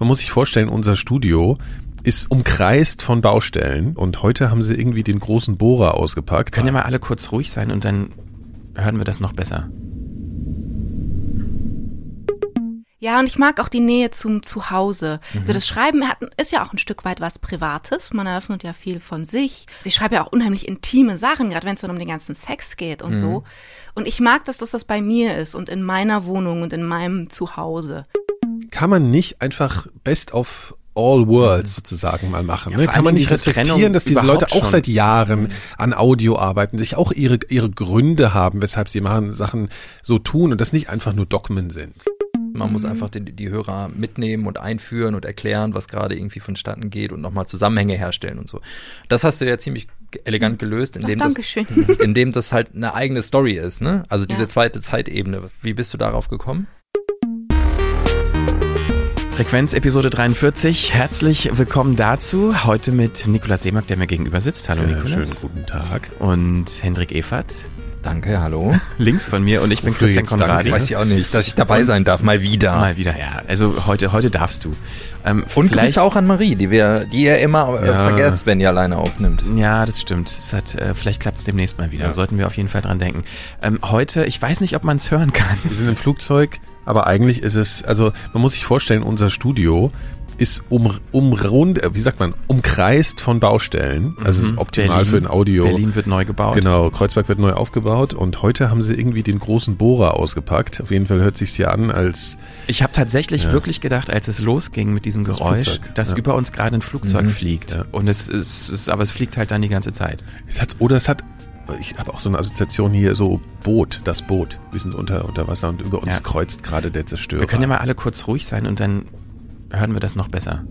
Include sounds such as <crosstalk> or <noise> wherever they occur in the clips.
Man muss sich vorstellen, unser Studio ist umkreist von Baustellen und heute haben sie irgendwie den großen Bohrer ausgepackt. Können ja mal alle kurz ruhig sein und dann hören wir das noch besser. Ja, und ich mag auch die Nähe zum Zuhause. Mhm. Also das Schreiben hat, ist ja auch ein Stück weit was Privates. Man eröffnet ja viel von sich. Ich schreibe ja auch unheimlich intime Sachen, gerade wenn es dann um den ganzen Sex geht und mhm. so. Und ich mag, dass das, das bei mir ist und in meiner Wohnung und in meinem Zuhause. Kann man nicht einfach best of all worlds sozusagen mal machen. Ja, ne? Kann man nicht respektieren, dass diese Leute auch schon. seit Jahren mhm. an Audio arbeiten, sich auch ihre, ihre Gründe haben, weshalb sie machen Sachen so tun und das nicht einfach nur Dogmen sind. Man mhm. muss einfach die, die, Hörer mitnehmen und einführen und erklären, was gerade irgendwie vonstatten geht und nochmal Zusammenhänge herstellen und so. Das hast du ja ziemlich elegant gelöst, indem, Ach, das, <laughs> indem das halt eine eigene Story ist. Ne? Also diese ja. zweite Zeitebene. Wie bist du darauf gekommen? Frequenz Episode 43. Herzlich willkommen dazu. Heute mit Nikolaus Seemack, der mir gegenüber sitzt. Hallo ja, Nikolaus. Schönen guten Tag. Und Hendrik Evert. Danke, hallo. <laughs> Links von mir und ich bin Christian Konradi. Weiß ich auch nicht, dass ich dabei sein darf, mal wieder. Mal wieder, ja. Also heute, heute darfst du. Ähm, und vielleicht auch an Marie, die wir, die ihr immer äh, ja. vergesst, wenn ihr alleine aufnimmt. Ja, das stimmt. Es hat, äh, vielleicht klappt es demnächst mal wieder. Ja. Sollten wir auf jeden Fall dran denken. Ähm, heute, ich weiß nicht, ob man es hören kann. Wir sind im Flugzeug, aber eigentlich ist es, also man muss sich vorstellen, unser Studio ist um, umrund, äh, wie sagt man, umkreist von Baustellen. Also mhm. ist optimal Berlin, für ein Audio. Berlin wird neu gebaut. Genau, Kreuzberg wird neu aufgebaut und heute haben sie irgendwie den großen Bohrer ausgepackt. Auf jeden Fall hört sich's hier an als. Ich habe tatsächlich ja. wirklich gedacht, als es losging mit diesem Geräusch, das dass ja. über uns gerade ein Flugzeug mhm. fliegt. Ja. Und es ist, es, aber es fliegt halt dann die ganze Zeit. Es hat, oder es hat ich habe auch so eine Assoziation hier, so Boot, das Boot. Wir sind unter, unter Wasser und über uns ja. kreuzt gerade der Zerstörer. Wir können ja mal alle kurz ruhig sein und dann hören wir das noch besser.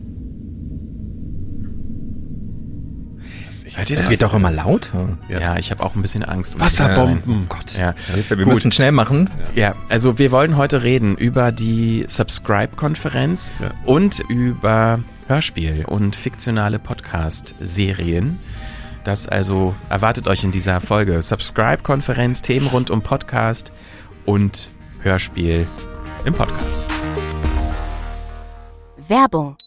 Hört ihr das? Das wird doch immer laut. Ja, ja ich habe auch ein bisschen Angst. Wasserbomben. Oh Gott. Ja. Wir Gut. müssen schnell machen. Ja, also wir wollen heute reden über die Subscribe-Konferenz ja. und über Hörspiel und fiktionale Podcast-Serien. Das also erwartet euch in dieser Folge. Subscribe-Konferenz, Themen rund um Podcast und Hörspiel im Podcast. Werbung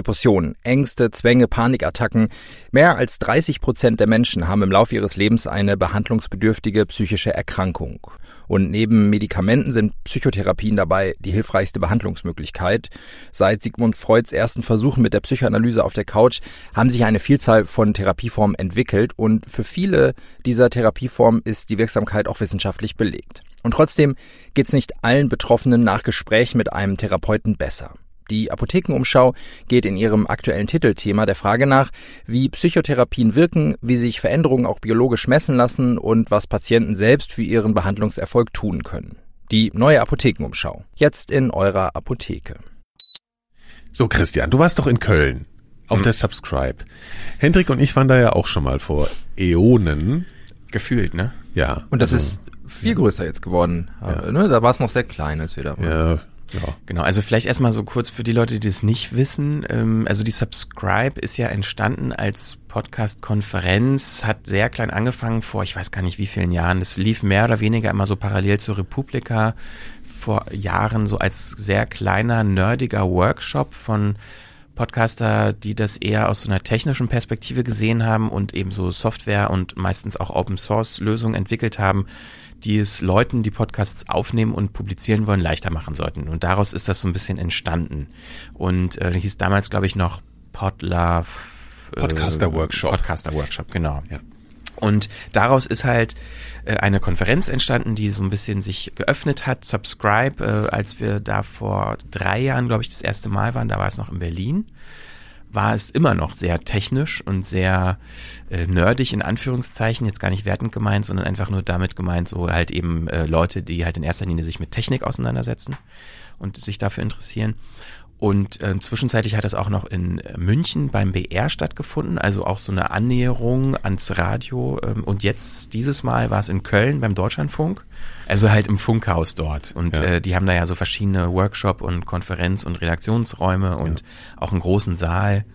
Depressionen, Ängste, Zwänge, Panikattacken. Mehr als 30 Prozent der Menschen haben im Laufe ihres Lebens eine behandlungsbedürftige psychische Erkrankung. Und neben Medikamenten sind Psychotherapien dabei die hilfreichste Behandlungsmöglichkeit. Seit Sigmund Freuds ersten Versuchen mit der Psychoanalyse auf der Couch haben sich eine Vielzahl von Therapieformen entwickelt und für viele dieser Therapieformen ist die Wirksamkeit auch wissenschaftlich belegt. Und trotzdem geht es nicht allen Betroffenen nach Gesprächen mit einem Therapeuten besser. Die Apothekenumschau geht in ihrem aktuellen Titelthema der Frage nach, wie Psychotherapien wirken, wie sich Veränderungen auch biologisch messen lassen und was Patienten selbst für ihren Behandlungserfolg tun können. Die neue Apothekenumschau. Jetzt in eurer Apotheke. So, Christian, du warst doch in Köln auf hm. der Subscribe. Hendrik und ich waren da ja auch schon mal vor Äonen. Gefühlt, ne? Ja. Und das also, ist viel größer jetzt geworden. Ja. Ne? Da war es noch sehr klein, als wir da waren. Ja, ja. Genau, also vielleicht erstmal so kurz für die Leute, die das nicht wissen. Ähm, also die Subscribe ist ja entstanden als Podcast-Konferenz, hat sehr klein angefangen vor, ich weiß gar nicht wie vielen Jahren. Das lief mehr oder weniger immer so parallel zur Republika vor Jahren so als sehr kleiner, nerdiger Workshop von Podcaster, die das eher aus so einer technischen Perspektive gesehen haben und eben so Software und meistens auch Open Source Lösungen entwickelt haben, die es Leuten, die Podcasts aufnehmen und publizieren wollen, leichter machen sollten. Und daraus ist das so ein bisschen entstanden. Und äh, hieß damals, glaube ich, noch Podlove. Äh, Podcaster Workshop. Podcaster Workshop, genau. Ja. Und daraus ist halt äh, eine Konferenz entstanden, die so ein bisschen sich geöffnet hat. Subscribe, äh, als wir da vor drei Jahren, glaube ich, das erste Mal waren, da war es noch in Berlin war es immer noch sehr technisch und sehr äh, nerdig in Anführungszeichen, jetzt gar nicht wertend gemeint, sondern einfach nur damit gemeint, so halt eben äh, Leute, die halt in erster Linie sich mit Technik auseinandersetzen und sich dafür interessieren. Und äh, zwischenzeitlich hat das auch noch in äh, München beim BR stattgefunden, also auch so eine Annäherung ans Radio. Ähm, und jetzt dieses Mal war es in Köln beim Deutschlandfunk, also halt im Funkhaus dort. Und ja. äh, die haben da ja so verschiedene Workshop- und Konferenz- und Redaktionsräume und ja. auch einen großen Saal.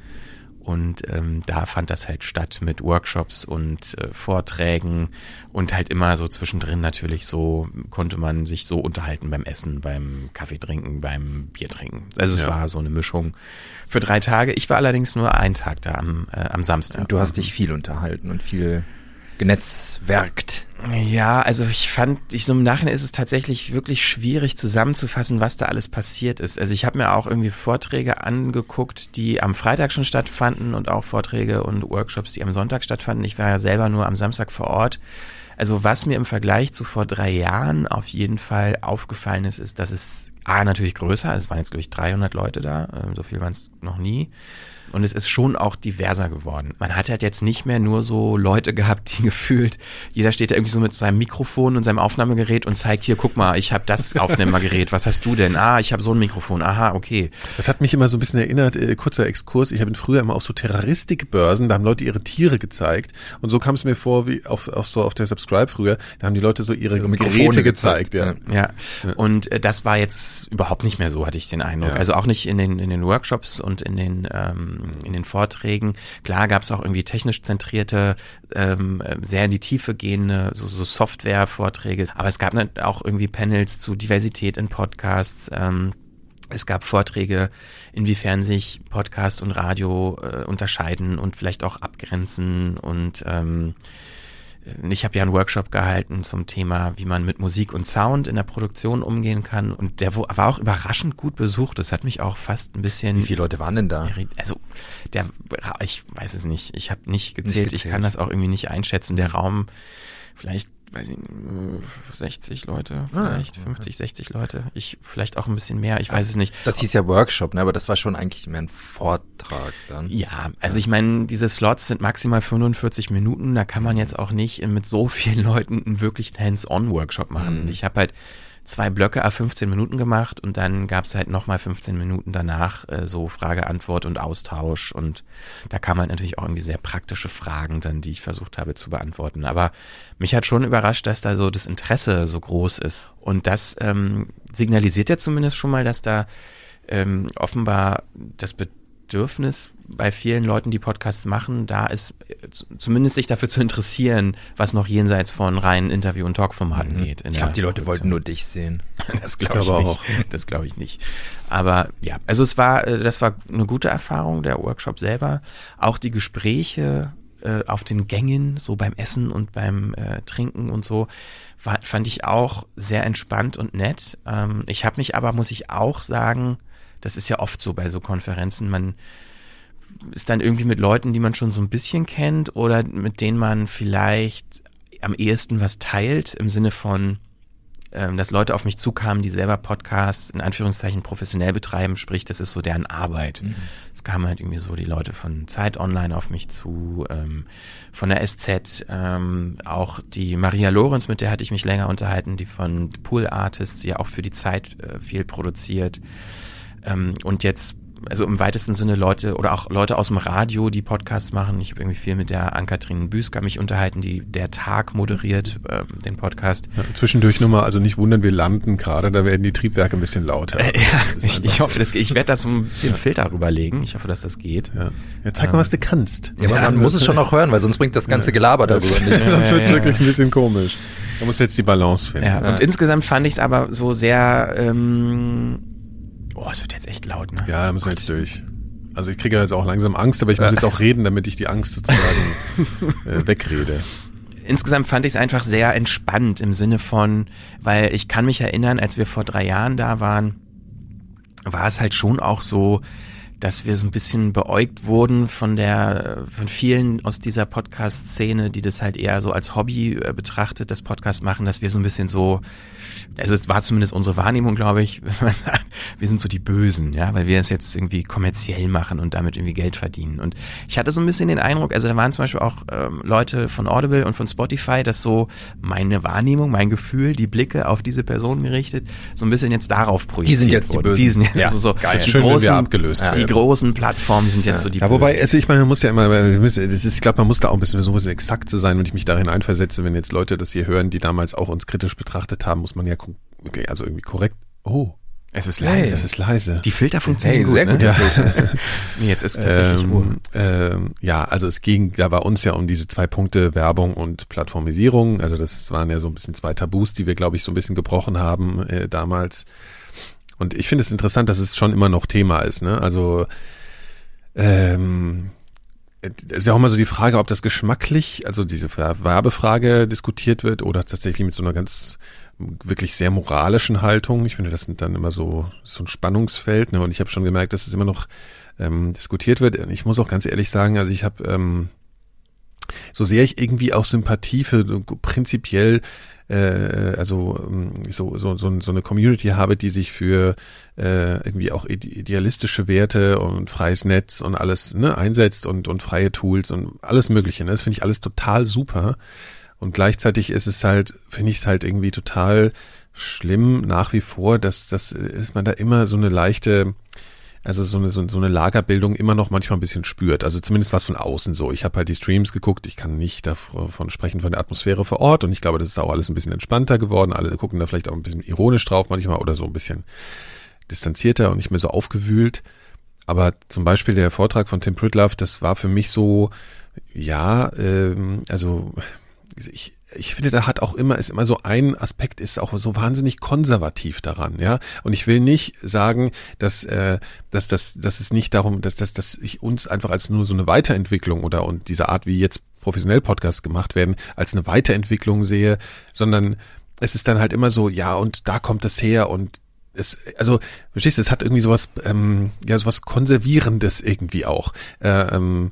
Und ähm, da fand das halt statt mit Workshops und äh, Vorträgen und halt immer so zwischendrin natürlich so konnte man sich so unterhalten beim Essen, beim Kaffee trinken, beim Bier trinken. Also es ja. war so eine Mischung für drei Tage. Ich war allerdings nur einen Tag da am, äh, am Samstag. Und du hast dich viel unterhalten und viel genetzwerkt. Ja, also ich fand, ich so im Nachhinein ist es tatsächlich wirklich schwierig zusammenzufassen, was da alles passiert ist. Also ich habe mir auch irgendwie Vorträge angeguckt, die am Freitag schon stattfanden und auch Vorträge und Workshops, die am Sonntag stattfanden. Ich war ja selber nur am Samstag vor Ort. Also was mir im Vergleich zu vor drei Jahren auf jeden Fall aufgefallen ist, ist, dass es A natürlich größer, es waren jetzt glaube ich 300 Leute da, ähm, so viel waren es noch nie. Und es ist schon auch diverser geworden. Man hat halt jetzt nicht mehr nur so Leute gehabt, die <laughs> gefühlt, jeder steht da irgendwie so mit seinem Mikrofon und seinem Aufnahmegerät und zeigt hier, guck mal, ich habe das <laughs> Aufnahmegerät, was hast du denn? Ah, ich habe so ein Mikrofon, aha, okay. Das hat mich immer so ein bisschen erinnert, äh, kurzer Exkurs, ich habe früher immer auf so Terroristikbörsen, da haben Leute ihre Tiere gezeigt und so kam es mir vor, wie auf, auf so auf der Subscribe früher, da haben die Leute so ihre, ihre Geräte gezeigt. ja. ja. ja. Und äh, das war jetzt überhaupt nicht mehr so, hatte ich den Eindruck. Ja. Also auch nicht in den, in den Workshops und in den ähm, in den Vorträgen. Klar gab es auch irgendwie technisch zentrierte, ähm, sehr in die Tiefe gehende, so, so Software-Vorträge, aber es gab auch irgendwie Panels zu Diversität in Podcasts. Ähm, es gab Vorträge, inwiefern sich Podcast und Radio äh, unterscheiden und vielleicht auch abgrenzen und ähm, ich habe ja einen Workshop gehalten zum Thema, wie man mit Musik und Sound in der Produktion umgehen kann. Und der war auch überraschend gut besucht. Das hat mich auch fast ein bisschen. Wie viele Leute waren denn da? Also, der, ich weiß es nicht. Ich habe nicht gezählt. nicht gezählt. Ich kann das auch irgendwie nicht einschätzen. Der Raum, vielleicht weiß ich nicht, 60 Leute, ah, vielleicht ah, 50, 60 Leute. Ich vielleicht auch ein bisschen mehr, ich weiß es nicht. Das hieß ja Workshop, ne? aber das war schon eigentlich mehr ein Vortrag dann. Ja, also ich meine, diese Slots sind maximal 45 Minuten, da kann man jetzt auch nicht mit so vielen Leuten einen wirklich Hands-on-Workshop machen. Mhm. Ich habe halt zwei Blöcke a 15 Minuten gemacht und dann gab es halt nochmal 15 Minuten danach äh, so Frage, Antwort und Austausch und da kam halt natürlich auch irgendwie sehr praktische Fragen dann, die ich versucht habe zu beantworten. Aber mich hat schon überrascht, dass da so das Interesse so groß ist und das ähm, signalisiert ja zumindest schon mal, dass da ähm, offenbar das Bedürfnis bei vielen Leuten, die Podcasts machen, da ist zumindest sich dafür zu interessieren, was noch jenseits von reinen Interview- und Talkformaten mhm. geht. Ich glaube, die Leute wollten nur dich sehen. <laughs> Das glaube ich, glaub ich nicht. <laughs> Das glaube ich nicht. Aber ja, also es war, äh, das war eine gute Erfahrung, der Workshop selber. Auch die Gespräche äh, auf den Gängen, so beim Essen und beim äh, Trinken und so, war, fand ich auch sehr entspannt und nett. Ähm, ich habe mich aber, muss ich auch sagen, das ist ja oft so bei so Konferenzen, man ist dann irgendwie mit Leuten, die man schon so ein bisschen kennt oder mit denen man vielleicht am ehesten was teilt, im Sinne von, ähm, dass Leute auf mich zukamen, die selber Podcasts in Anführungszeichen professionell betreiben, sprich, das ist so deren Arbeit. Mhm. Es kamen halt irgendwie so die Leute von Zeit Online auf mich zu, ähm, von der SZ, ähm, auch die Maria Lorenz, mit der hatte ich mich länger unterhalten, die von Pool Artists, die ja auch für die Zeit äh, viel produziert. Ähm, und jetzt also im weitesten Sinne Leute oder auch Leute aus dem Radio, die Podcasts machen. Ich habe irgendwie viel mit der Ann-Kathrin Büsker mich unterhalten, die der Tag moderiert, äh, den Podcast. Ja, zwischendurch nochmal, also nicht wundern, wir landen gerade, da werden die Triebwerke ein bisschen lauter. Äh, ja, ich, ich, hoffe, das, ich werde das ein bisschen ja. Filter rüberlegen. Ich hoffe, dass das geht. Ja, ja zeig mal, was du kannst. Ja, aber man muss es schon auch hören, weil sonst bringt das ganze Gelaber darüber <laughs> nichts. sonst wird es wirklich ein bisschen komisch. Da muss jetzt die Balance finden. Ja, und insgesamt fand ich es aber so sehr ähm, Oh, es wird jetzt echt laut, ne? Ja, müssen wir jetzt durch. Also ich kriege jetzt auch langsam Angst, aber ich muss jetzt auch reden, damit ich die Angst sozusagen <laughs> äh, wegrede. Insgesamt fand ich es einfach sehr entspannt im Sinne von, weil ich kann mich erinnern, als wir vor drei Jahren da waren, war es halt schon auch so, dass wir so ein bisschen beäugt wurden von der, von vielen aus dieser Podcast-Szene, die das halt eher so als Hobby äh, betrachtet, das Podcast machen, dass wir so ein bisschen so, also es war zumindest unsere Wahrnehmung, glaube ich, <laughs> wir sind so die Bösen, ja, weil wir es jetzt irgendwie kommerziell machen und damit irgendwie Geld verdienen. Und ich hatte so ein bisschen den Eindruck, also da waren zum Beispiel auch ähm, Leute von Audible und von Spotify, dass so meine Wahrnehmung, mein Gefühl, die Blicke auf diese Person gerichtet, so ein bisschen jetzt darauf projiziert Die sind jetzt die Bösen. Die sind jetzt ja, so, so Geil. die Schön, großen, abgelöst. Die ja. großen Plattformen sind jetzt ja. so die Ja, wobei, also ich meine, man muss ja immer, das ist, ich glaube, man muss da auch ein bisschen versuchen, exakt zu sein, wenn ich mich darin einversetze, wenn jetzt Leute das hier hören, die damals auch uns kritisch betrachtet haben, muss man ja also irgendwie korrekt. Oh, Es ist leise. Hey, es ist leise. Die Filter funktionieren hey, gut. Sehr gut. Ne? <laughs> nee, jetzt ist tatsächlich ähm, ähm, Ja, also es ging da bei uns ja um diese zwei Punkte Werbung und Plattformisierung. Also das waren ja so ein bisschen zwei Tabus, die wir, glaube ich, so ein bisschen gebrochen haben äh, damals. Und ich finde es interessant, dass es schon immer noch Thema ist. Ne? Also ähm, ist ja auch immer so die Frage, ob das geschmacklich, also diese Werbefrage diskutiert wird oder tatsächlich mit so einer ganz wirklich sehr moralischen Haltung. Ich finde, das sind dann immer so, so ein Spannungsfeld. Ne? Und ich habe schon gemerkt, dass es immer noch ähm, diskutiert wird. Ich muss auch ganz ehrlich sagen, also ich habe, ähm, so sehr ich irgendwie auch Sympathie für prinzipiell äh, also ähm, so, so, so, so eine Community habe, die sich für äh, irgendwie auch idealistische Werte und freies Netz und alles ne, einsetzt und, und freie Tools und alles Mögliche. Ne? Das finde ich alles total super. Und gleichzeitig ist es halt, finde ich es halt irgendwie total schlimm nach wie vor, dass, dass ist man da immer so eine leichte, also so eine, so, so eine Lagerbildung immer noch manchmal ein bisschen spürt. Also zumindest was von außen so. Ich habe halt die Streams geguckt, ich kann nicht davon sprechen von der Atmosphäre vor Ort und ich glaube, das ist auch alles ein bisschen entspannter geworden. Alle gucken da vielleicht auch ein bisschen ironisch drauf manchmal oder so ein bisschen distanzierter und nicht mehr so aufgewühlt. Aber zum Beispiel der Vortrag von Tim Pritloff, das war für mich so, ja, ähm, also ich, ich finde, da hat auch immer, ist immer so ein Aspekt, ist auch so wahnsinnig konservativ daran, ja. Und ich will nicht sagen, dass, äh, dass, dass, dass es nicht darum, dass, dass, dass ich uns einfach als nur so eine Weiterentwicklung oder und diese Art, wie jetzt professionell Podcasts gemacht werden, als eine Weiterentwicklung sehe, sondern es ist dann halt immer so, ja, und da kommt es her und es, also, verstehst du, es hat irgendwie sowas, ähm, ja, sowas Konservierendes irgendwie auch. Äh, ähm,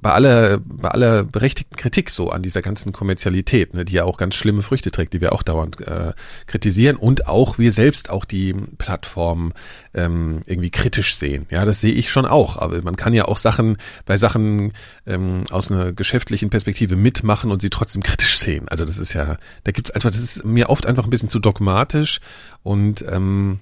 bei aller, bei aller berechtigten Kritik so an dieser ganzen Kommerzialität, ne, die ja auch ganz schlimme Früchte trägt, die wir auch dauernd äh, kritisieren und auch wir selbst auch die Plattform ähm, irgendwie kritisch sehen. Ja, das sehe ich schon auch. Aber man kann ja auch Sachen bei Sachen ähm, aus einer geschäftlichen Perspektive mitmachen und sie trotzdem kritisch sehen. Also das ist ja, da gibt's einfach, das ist mir oft einfach ein bisschen zu dogmatisch und ähm,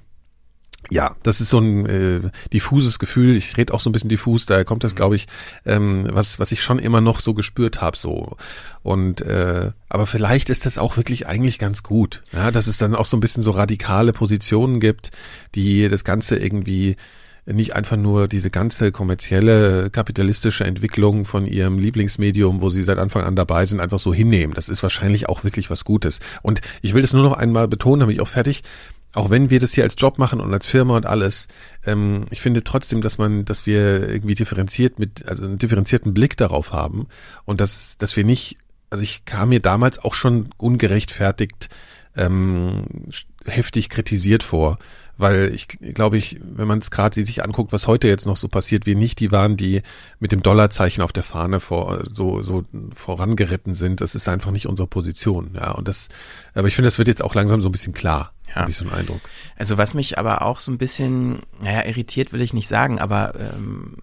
ja, das ist so ein äh, diffuses Gefühl. Ich rede auch so ein bisschen diffus, daher kommt das, mhm. glaube ich, ähm, was was ich schon immer noch so gespürt habe. So und äh, aber vielleicht ist das auch wirklich eigentlich ganz gut, ja, dass es dann auch so ein bisschen so radikale Positionen gibt, die das Ganze irgendwie nicht einfach nur diese ganze kommerzielle kapitalistische Entwicklung von ihrem Lieblingsmedium, wo sie seit Anfang an dabei sind, einfach so hinnehmen. Das ist wahrscheinlich auch wirklich was Gutes. Und ich will das nur noch einmal betonen, damit ich auch fertig auch wenn wir das hier als Job machen und als Firma und alles, ähm, ich finde trotzdem, dass man, dass wir irgendwie differenziert mit, also einen differenzierten Blick darauf haben und dass, dass wir nicht, also ich kam mir damals auch schon ungerechtfertigt ähm, heftig kritisiert vor, weil ich glaube ich, wenn man es gerade sich anguckt, was heute jetzt noch so passiert, wir nicht die waren, die mit dem Dollarzeichen auf der Fahne vor so so vorangeritten sind. Das ist einfach nicht unsere Position, ja. Und das, aber ich finde, das wird jetzt auch langsam so ein bisschen klar. Ja. Habe ich so einen Eindruck. Also was mich aber auch so ein bisschen, naja, irritiert will ich nicht sagen, aber ähm,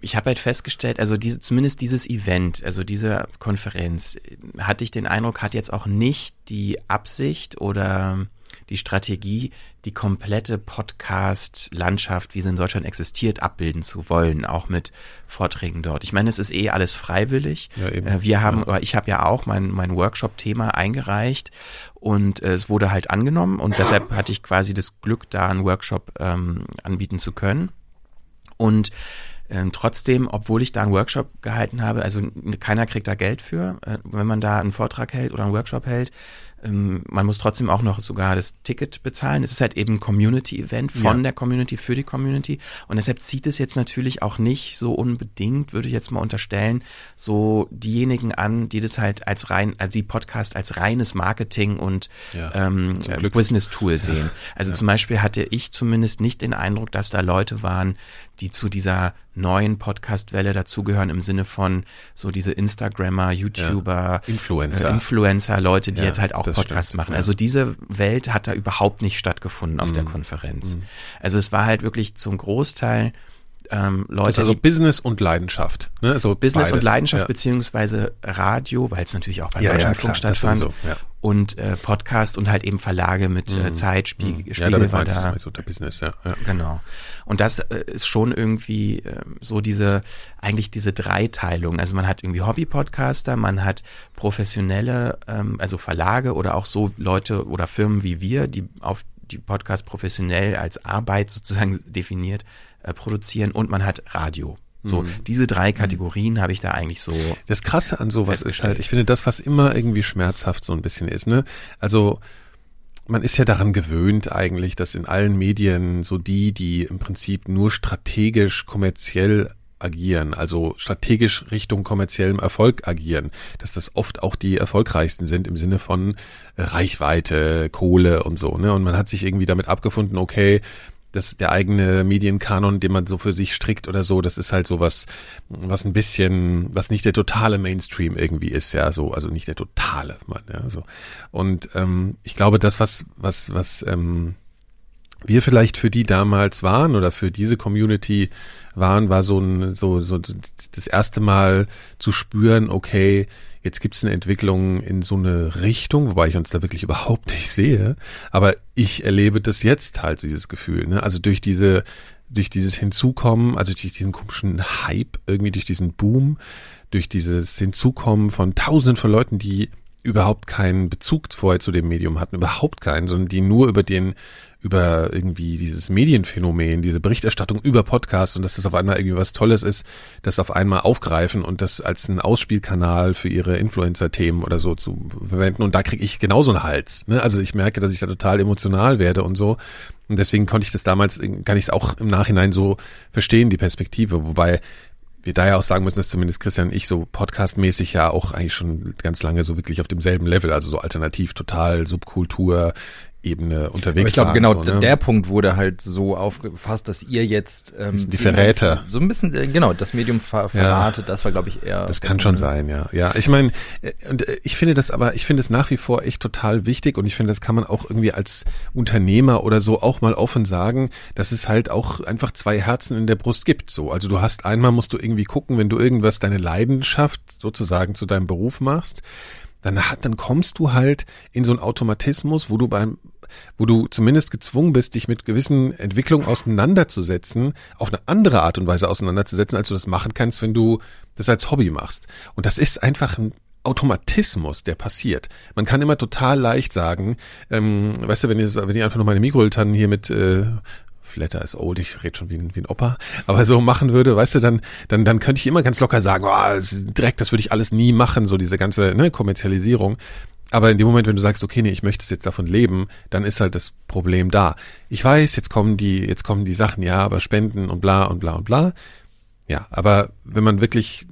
ich habe halt festgestellt, also diese, zumindest dieses Event, also diese Konferenz, hatte ich den Eindruck, hat jetzt auch nicht die Absicht oder die Strategie, die komplette Podcast-Landschaft, wie sie in Deutschland existiert, abbilden zu wollen, auch mit Vorträgen dort. Ich meine, es ist eh alles freiwillig. Ja, eben. Äh, wir haben, ja. ich habe ja auch mein, mein Workshop-Thema eingereicht und äh, es wurde halt angenommen und deshalb hatte ich quasi das Glück, da einen Workshop ähm, anbieten zu können. Und ähm, trotzdem, obwohl ich da einen Workshop gehalten habe, also keiner kriegt da Geld für, äh, wenn man da einen Vortrag hält oder einen Workshop hält, ähm, man muss trotzdem auch noch sogar das Ticket bezahlen. Es ist halt eben ein Community-Event von ja. der Community für die Community. Und deshalb zieht es jetzt natürlich auch nicht so unbedingt, würde ich jetzt mal unterstellen, so diejenigen an, die das halt als rein, also die Podcast als reines Marketing und ja, ähm, Business-Tool sehen. Ja. Also zum Beispiel hatte ich zumindest nicht den Eindruck, dass da Leute waren, die zu dieser neuen Podcast-Welle dazugehören im Sinne von so diese Instagrammer, YouTuber, ja. Influencer. Äh, Influencer, Leute, die ja, jetzt halt auch Podcasts stimmt, machen. Ja. Also diese Welt hat da überhaupt nicht stattgefunden auf mhm. der Konferenz. Mhm. Also es war halt wirklich zum Großteil ähm, Leute. Das ist also Business und Leidenschaft. Ne? Also Business beides. und Leidenschaft ja. beziehungsweise Radio, weil es natürlich auch bei ja, Deutschlandfunk ja, stattfand. Ja. Und äh, Podcast und halt eben Verlage mit äh, mhm. äh, Zeit, Spiegel, mhm. Spiegel ja, war da. So der Business, ja, ja. Genau. Und das äh, ist schon irgendwie äh, so diese, eigentlich diese Dreiteilung. Also man hat irgendwie Hobby-Podcaster, man hat professionelle, ähm, also Verlage oder auch so Leute oder Firmen wie wir, die auf die Podcast professionell als Arbeit sozusagen definiert, äh, produzieren und man hat Radio. So, mhm. diese drei. Kategorien habe ich da eigentlich so. Das Krasse an sowas ist halt, ich finde das, was immer irgendwie schmerzhaft so ein bisschen ist, ne? Also, man ist ja daran gewöhnt eigentlich, dass in allen Medien so die, die im Prinzip nur strategisch kommerziell agieren, also strategisch Richtung kommerziellem Erfolg agieren, dass das oft auch die erfolgreichsten sind im Sinne von Reichweite, Kohle und so, ne? Und man hat sich irgendwie damit abgefunden, okay, das der eigene Medienkanon, den man so für sich strickt oder so, das ist halt so was, was ein bisschen, was nicht der totale Mainstream irgendwie ist, ja, so, also nicht der totale, Mann, ja, so. Und ähm, ich glaube, das, was, was, was ähm, wir vielleicht für die damals waren oder für diese Community waren, war so ein, so, so das erste Mal zu spüren, okay, jetzt gibt es eine Entwicklung in so eine Richtung, wobei ich uns da wirklich <laughs> überhaupt nicht sehe, aber ich erlebe das jetzt halt, dieses Gefühl, ne? Also durch diese, durch dieses Hinzukommen, also durch diesen komischen Hype, irgendwie durch diesen Boom, durch dieses Hinzukommen von tausenden von Leuten, die überhaupt keinen Bezug vorher zu dem Medium hatten, überhaupt keinen, sondern die nur über den über irgendwie dieses Medienphänomen, diese Berichterstattung über Podcasts und dass das auf einmal irgendwie was Tolles ist, das auf einmal aufgreifen und das als einen Ausspielkanal für ihre Influencer-Themen oder so zu verwenden. Und da kriege ich genauso einen Hals. Ne? Also ich merke, dass ich da total emotional werde und so. Und deswegen konnte ich das damals, kann ich es auch im Nachhinein so verstehen, die Perspektive. Wobei wir daher auch sagen müssen, dass zumindest Christian und ich so podcastmäßig ja auch eigentlich schon ganz lange so wirklich auf demselben Level, also so alternativ, total Subkultur, Ebene unterwegs Aber ich glaube, genau so, ne? der Punkt wurde halt so aufgefasst, dass ihr jetzt ähm, die Verräter so ein bisschen äh, genau das Medium ver verratet. Ja, das war, glaube ich, eher. Das kann schon sein, ja, ja. Ich meine, äh, und äh, ich finde das aber, ich finde es nach wie vor echt total wichtig und ich finde, das kann man auch irgendwie als Unternehmer oder so auch mal offen sagen, dass es halt auch einfach zwei Herzen in der Brust gibt. So, also du hast einmal musst du irgendwie gucken, wenn du irgendwas deine Leidenschaft sozusagen zu deinem Beruf machst dann hat, dann kommst du halt in so einen Automatismus, wo du beim, wo du zumindest gezwungen bist, dich mit gewissen Entwicklungen auseinanderzusetzen, auf eine andere Art und Weise auseinanderzusetzen, als du das machen kannst, wenn du das als Hobby machst. Und das ist einfach ein Automatismus, der passiert. Man kann immer total leicht sagen, ähm, weißt du, wenn ich, wenn ich einfach nur meine Mikroltannen hier mit äh, Flatter ist old, ich rede schon wie ein, wie ein Opa, aber so machen würde, weißt du, dann, dann, dann könnte ich immer ganz locker sagen, oh, das direkt, das würde ich alles nie machen, so diese ganze ne, Kommerzialisierung. Aber in dem Moment, wenn du sagst, okay, nee, ich möchte jetzt davon leben, dann ist halt das Problem da. Ich weiß, jetzt kommen die, jetzt kommen die Sachen, ja, aber Spenden und bla und bla und bla. Ja, aber wenn man wirklich,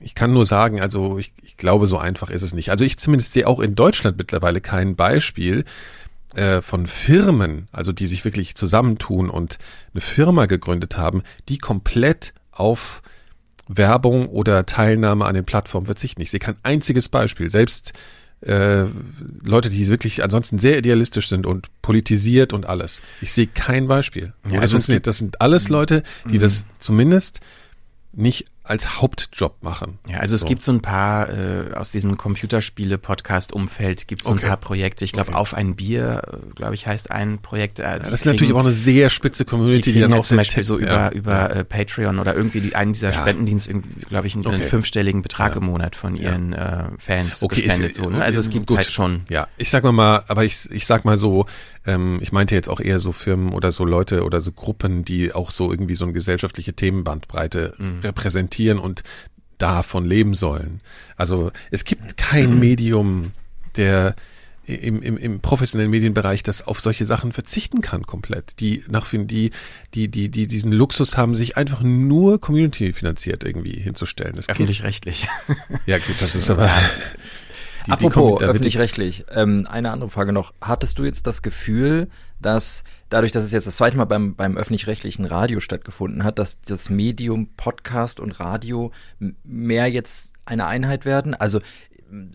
ich kann nur sagen, also ich, ich glaube, so einfach ist es nicht. Also ich zumindest sehe auch in Deutschland mittlerweile kein Beispiel, äh, von Firmen, also die sich wirklich zusammentun und eine Firma gegründet haben, die komplett auf Werbung oder Teilnahme an den Plattformen verzichten. Ich sehe kein einziges Beispiel. Selbst äh, Leute, die wirklich ansonsten sehr idealistisch sind und politisiert und alles. Ich sehe kein Beispiel. Ja, also das, das sind alles Leute, die mhm. das zumindest nicht als Hauptjob machen. Ja, also es so. gibt so ein paar äh, aus diesem Computerspiele-Podcast-Umfeld gibt es so okay. ein paar Projekte. Ich glaube, okay. auf ein Bier, äh, glaube ich, heißt ein Projekt. Äh, ja, das ist natürlich auch eine sehr spitze Community, die, die dann auch zum Beispiel so über über äh, Patreon oder irgendwie die, einen dieser ja. Spendendienst irgendwie, glaube ich, einen, okay. fünfstelligen Betrag im Monat von ihren äh, Fans okay, gespendet. Ist, so, ne? Also es gibt halt schon. Ja, ich sag mal mal, aber ich ich sag mal so, ähm, ich meinte jetzt auch eher so Firmen oder so Leute oder so Gruppen, die auch so irgendwie so eine gesellschaftliche Themenbandbreite mhm. repräsentieren und davon leben sollen. Also es gibt kein Medium, der im, im, im professionellen Medienbereich das auf solche Sachen verzichten kann komplett. Die nach die die die die diesen Luxus haben, sich einfach nur Community finanziert irgendwie hinzustellen. Öffentlich-rechtlich. Ja gut, das ist <laughs> aber. Die, Apropos öffentlich-rechtlich, ähm, eine andere Frage noch. Hattest du jetzt das Gefühl, dass dadurch, dass es jetzt das zweite Mal beim, beim öffentlich-rechtlichen Radio stattgefunden hat, dass das Medium Podcast und Radio mehr jetzt eine Einheit werden? Also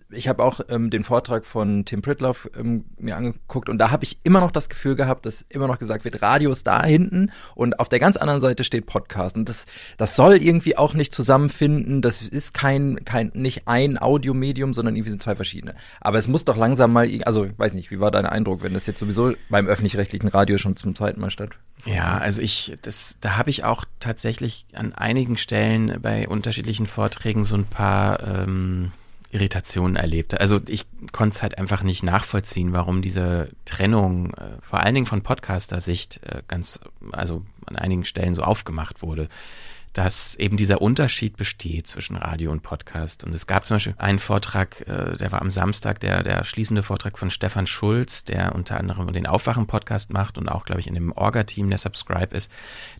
ich habe auch ähm, den Vortrag von Tim Pritloff ähm, mir angeguckt und da habe ich immer noch das Gefühl gehabt, dass immer noch gesagt wird, Radio ist da hinten und auf der ganz anderen Seite steht Podcast und das, das soll irgendwie auch nicht zusammenfinden. Das ist kein, kein nicht ein Audiomedium, sondern irgendwie sind zwei verschiedene. Aber es muss doch langsam mal, also weiß nicht, wie war dein Eindruck, wenn das jetzt sowieso beim öffentlich-rechtlichen Radio schon zum zweiten Mal statt? Ja, also ich, das, da habe ich auch tatsächlich an einigen Stellen bei unterschiedlichen Vorträgen so ein paar ähm, Irritationen erlebt. Also ich konnte es halt einfach nicht nachvollziehen, warum diese Trennung äh, vor allen Dingen von Podcaster-Sicht äh, ganz, also an einigen Stellen so aufgemacht wurde dass eben dieser Unterschied besteht zwischen Radio und Podcast. Und es gab zum Beispiel einen Vortrag, äh, der war am Samstag, der, der schließende Vortrag von Stefan Schulz, der unter anderem den Aufwachen-Podcast macht und auch, glaube ich, in dem Orga-Team der Subscribe ist,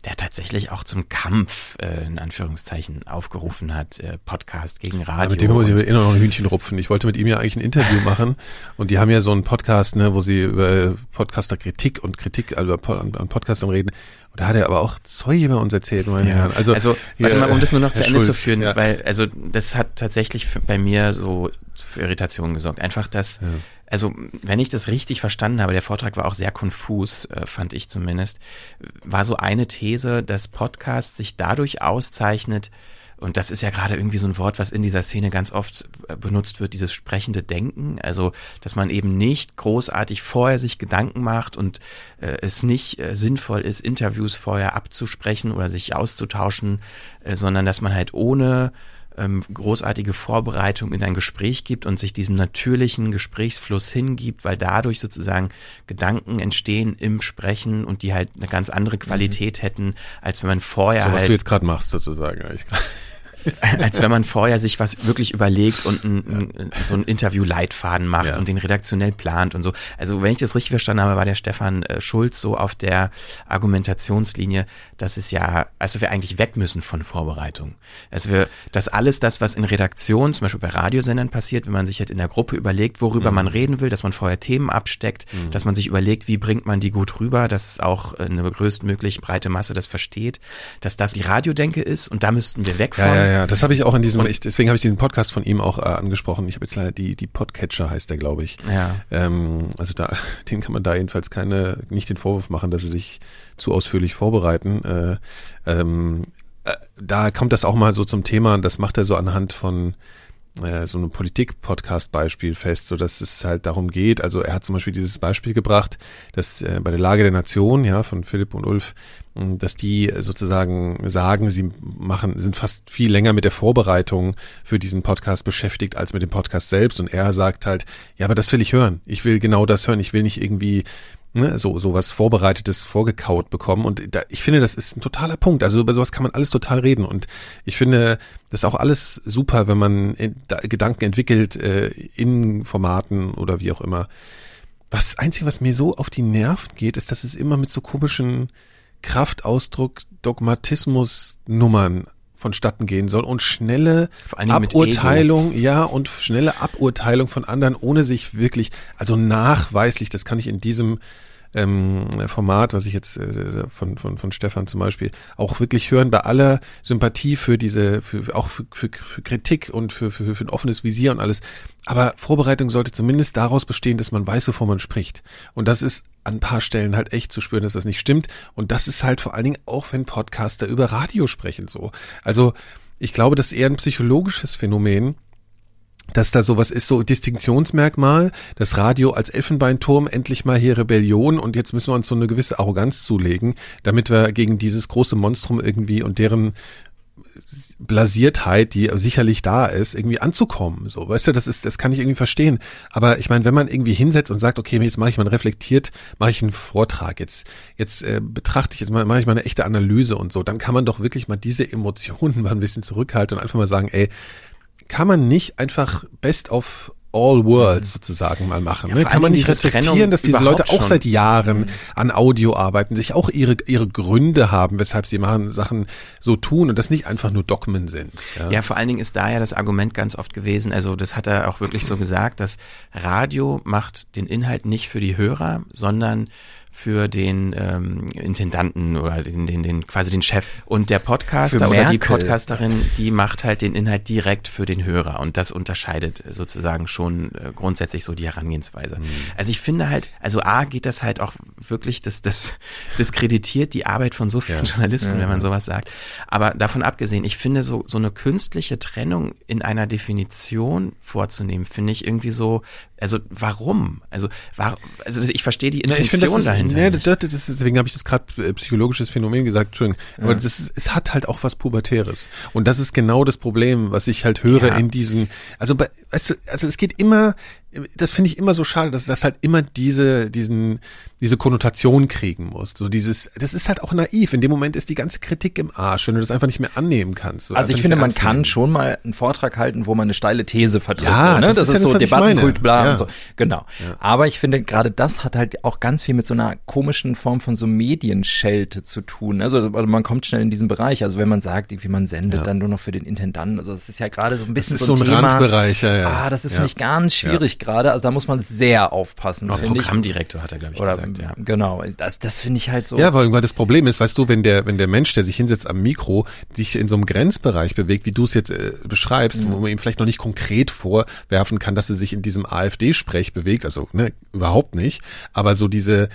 der tatsächlich auch zum Kampf, äh, in Anführungszeichen, aufgerufen hat, äh, Podcast gegen Radio. Ja, mit dem muss ich immer noch ein Hühnchen rupfen. Ich wollte mit ihm ja eigentlich ein Interview <laughs> machen und die haben ja so einen Podcast, ne, wo sie über Podcaster-Kritik und Kritik, also an Podcastern reden. Und da hat er aber auch Zeug über uns erzählt, meine ja. Herren. Also, also warte mal, um das nur noch zu Ende Schulz, zu führen, ja. weil, also das hat tatsächlich bei mir so für Irritationen gesorgt. Einfach das, ja. also wenn ich das richtig verstanden habe, der Vortrag war auch sehr konfus, äh, fand ich zumindest, war so eine These, dass Podcast sich dadurch auszeichnet, und das ist ja gerade irgendwie so ein Wort, was in dieser Szene ganz oft äh, benutzt wird, dieses sprechende Denken. Also, dass man eben nicht großartig vorher sich Gedanken macht und äh, es nicht äh, sinnvoll ist, Interviews vorher abzusprechen oder sich auszutauschen, äh, sondern dass man halt ohne ähm, großartige Vorbereitung in ein Gespräch gibt und sich diesem natürlichen Gesprächsfluss hingibt, weil dadurch sozusagen Gedanken entstehen im Sprechen und die halt eine ganz andere Qualität mhm. hätten, als wenn man vorher so, was halt du jetzt gerade machst sozusagen. <laughs> als wenn man vorher sich was wirklich überlegt und ein, ein, so ein Interview-Leitfaden macht ja. und den redaktionell plant und so. Also wenn ich das richtig verstanden habe, war der Stefan äh, Schulz so auf der Argumentationslinie, dass es ja, also wir eigentlich weg müssen von Vorbereitung. Also wir, dass alles das, was in Redaktion, zum Beispiel bei Radiosendern passiert, wenn man sich halt in der Gruppe überlegt, worüber mhm. man reden will, dass man vorher Themen absteckt, mhm. dass man sich überlegt, wie bringt man die gut rüber, dass auch eine größtmöglich breite Masse das versteht, dass das die Radiodenke ist und da müssten wir weg von. Ja, ja, ja, das habe ich auch in diesem, ich, deswegen habe ich diesen Podcast von ihm auch äh, angesprochen. Ich habe jetzt leider die, die Podcatcher heißt der, glaube ich. Ja. Ähm, also da, <laughs> den kann man da jedenfalls keine, nicht den Vorwurf machen, dass sie sich zu ausführlich vorbereiten. Äh, ähm, äh, da kommt das auch mal so zum Thema, das macht er so anhand von äh, so einem Politik-Podcast-Beispiel fest, so dass es halt darum geht. Also er hat zum Beispiel dieses Beispiel gebracht, dass äh, bei der Lage der Nation, ja, von Philipp und Ulf, dass die sozusagen sagen, sie machen, sind fast viel länger mit der Vorbereitung für diesen Podcast beschäftigt als mit dem Podcast selbst. Und er sagt halt, ja, aber das will ich hören. Ich will genau das hören. Ich will nicht irgendwie ne, so, was Vorbereitetes vorgekaut bekommen. Und da, ich finde, das ist ein totaler Punkt. Also über sowas kann man alles total reden. Und ich finde, das ist auch alles super, wenn man in, da, Gedanken entwickelt äh, in Formaten oder wie auch immer. Was Einzige, was mir so auf die Nerven geht, ist, dass es immer mit so komischen Kraftausdruck, Dogmatismus, Nummern vonstatten gehen soll und schnelle Aburteilung, ja, und schnelle Aburteilung von anderen, ohne sich wirklich, also nachweislich, das kann ich in diesem ähm, Format, was ich jetzt äh, von, von, von Stefan zum Beispiel auch wirklich hören, bei aller Sympathie für diese, für, auch für, für, für Kritik und für, für, für ein offenes Visier und alles. Aber Vorbereitung sollte zumindest daraus bestehen, dass man weiß, wovon man spricht. Und das ist an ein paar Stellen halt echt zu spüren, dass das nicht stimmt. Und das ist halt vor allen Dingen auch, wenn Podcaster über Radio sprechen so. Also ich glaube, das ist eher ein psychologisches Phänomen, dass da sowas ist, so Distinktionsmerkmal, das Radio als Elfenbeinturm endlich mal hier Rebellion und jetzt müssen wir uns so eine gewisse Arroganz zulegen, damit wir gegen dieses große Monstrum irgendwie und deren Blasiertheit, die sicherlich da ist, irgendwie anzukommen. So, weißt du, das ist, das kann ich irgendwie verstehen. Aber ich meine, wenn man irgendwie hinsetzt und sagt, okay, jetzt mache ich mal reflektiert, mache ich einen Vortrag, jetzt, jetzt äh, betrachte ich, jetzt mache ich mal eine echte Analyse und so, dann kann man doch wirklich mal diese Emotionen mal ein bisschen zurückhalten und einfach mal sagen, ey, kann man nicht einfach best of all worlds mhm. sozusagen mal machen. Ja, ne? Kann man nicht respektieren, dass diese Leute auch schon. seit Jahren mhm. an Audio arbeiten, sich auch ihre, ihre Gründe haben, weshalb sie machen, Sachen so tun und das nicht einfach nur Dogmen sind. Ja? ja, vor allen Dingen ist da ja das Argument ganz oft gewesen, also das hat er auch wirklich so gesagt, dass Radio macht den Inhalt nicht für die Hörer, sondern für den ähm, Intendanten oder den, den, den quasi den Chef. Und der Podcaster oder die Podcasterin, die macht halt den Inhalt direkt für den Hörer. Und das unterscheidet sozusagen schon äh, grundsätzlich so die Herangehensweise. Mhm. Also ich finde halt, also A geht das halt auch wirklich, das, das <laughs> diskreditiert die Arbeit von so vielen ja. Journalisten, ja. wenn man sowas sagt. Aber davon abgesehen, ich finde so, so eine künstliche Trennung in einer Definition vorzunehmen, finde ich irgendwie so Also warum? Also, war, also ich verstehe die Intention ja, ich find, dahinter. Nee, das, das, das, deswegen habe ich das gerade äh, psychologisches Phänomen gesagt, Entschuldigung. Ja. Aber das ist, es hat halt auch was Pubertäres. Und das ist genau das Problem, was ich halt höre ja. in diesen, also, weißt du, also es geht immer, das finde ich immer so schade, dass das halt immer diese, diesen, diese Konnotation kriegen muss. So dieses, das ist halt auch naiv. In dem Moment ist die ganze Kritik im Arsch, wenn du das einfach nicht mehr annehmen kannst. Also ich finde, man kann nehmen. schon mal einen Vortrag halten, wo man eine steile These vertritt. Ja, so, ne? das, das, ist, ist ja so Debattenkult, bla ja. und so. Genau. Ja. Aber ich finde, gerade das hat halt auch ganz viel mit so einer komischen Form von so Medienschelte zu tun. Also man kommt schnell in diesen Bereich. Also wenn man sagt, wie man sendet ja. dann nur noch für den Intendanten. Also das ist ja gerade so ein bisschen das ist so ein, so ein Thema. Randbereich, ja, ja. Ah, das ist, finde ich, ganz schwierig gerade. Also da muss man sehr aufpassen. Auch Programmdirektor ich. hat er, glaube ich, Oder, gesagt. Ja. Genau, das, das finde ich halt so. Ja, weil das Problem ist, weißt du, wenn der, wenn der Mensch, der sich hinsetzt am Mikro, sich in so einem Grenzbereich bewegt, wie du es jetzt äh, beschreibst, mhm. wo man ihm vielleicht noch nicht konkret vorwerfen kann, dass er sich in diesem AfD-Sprech bewegt, also ne, überhaupt nicht, aber so diese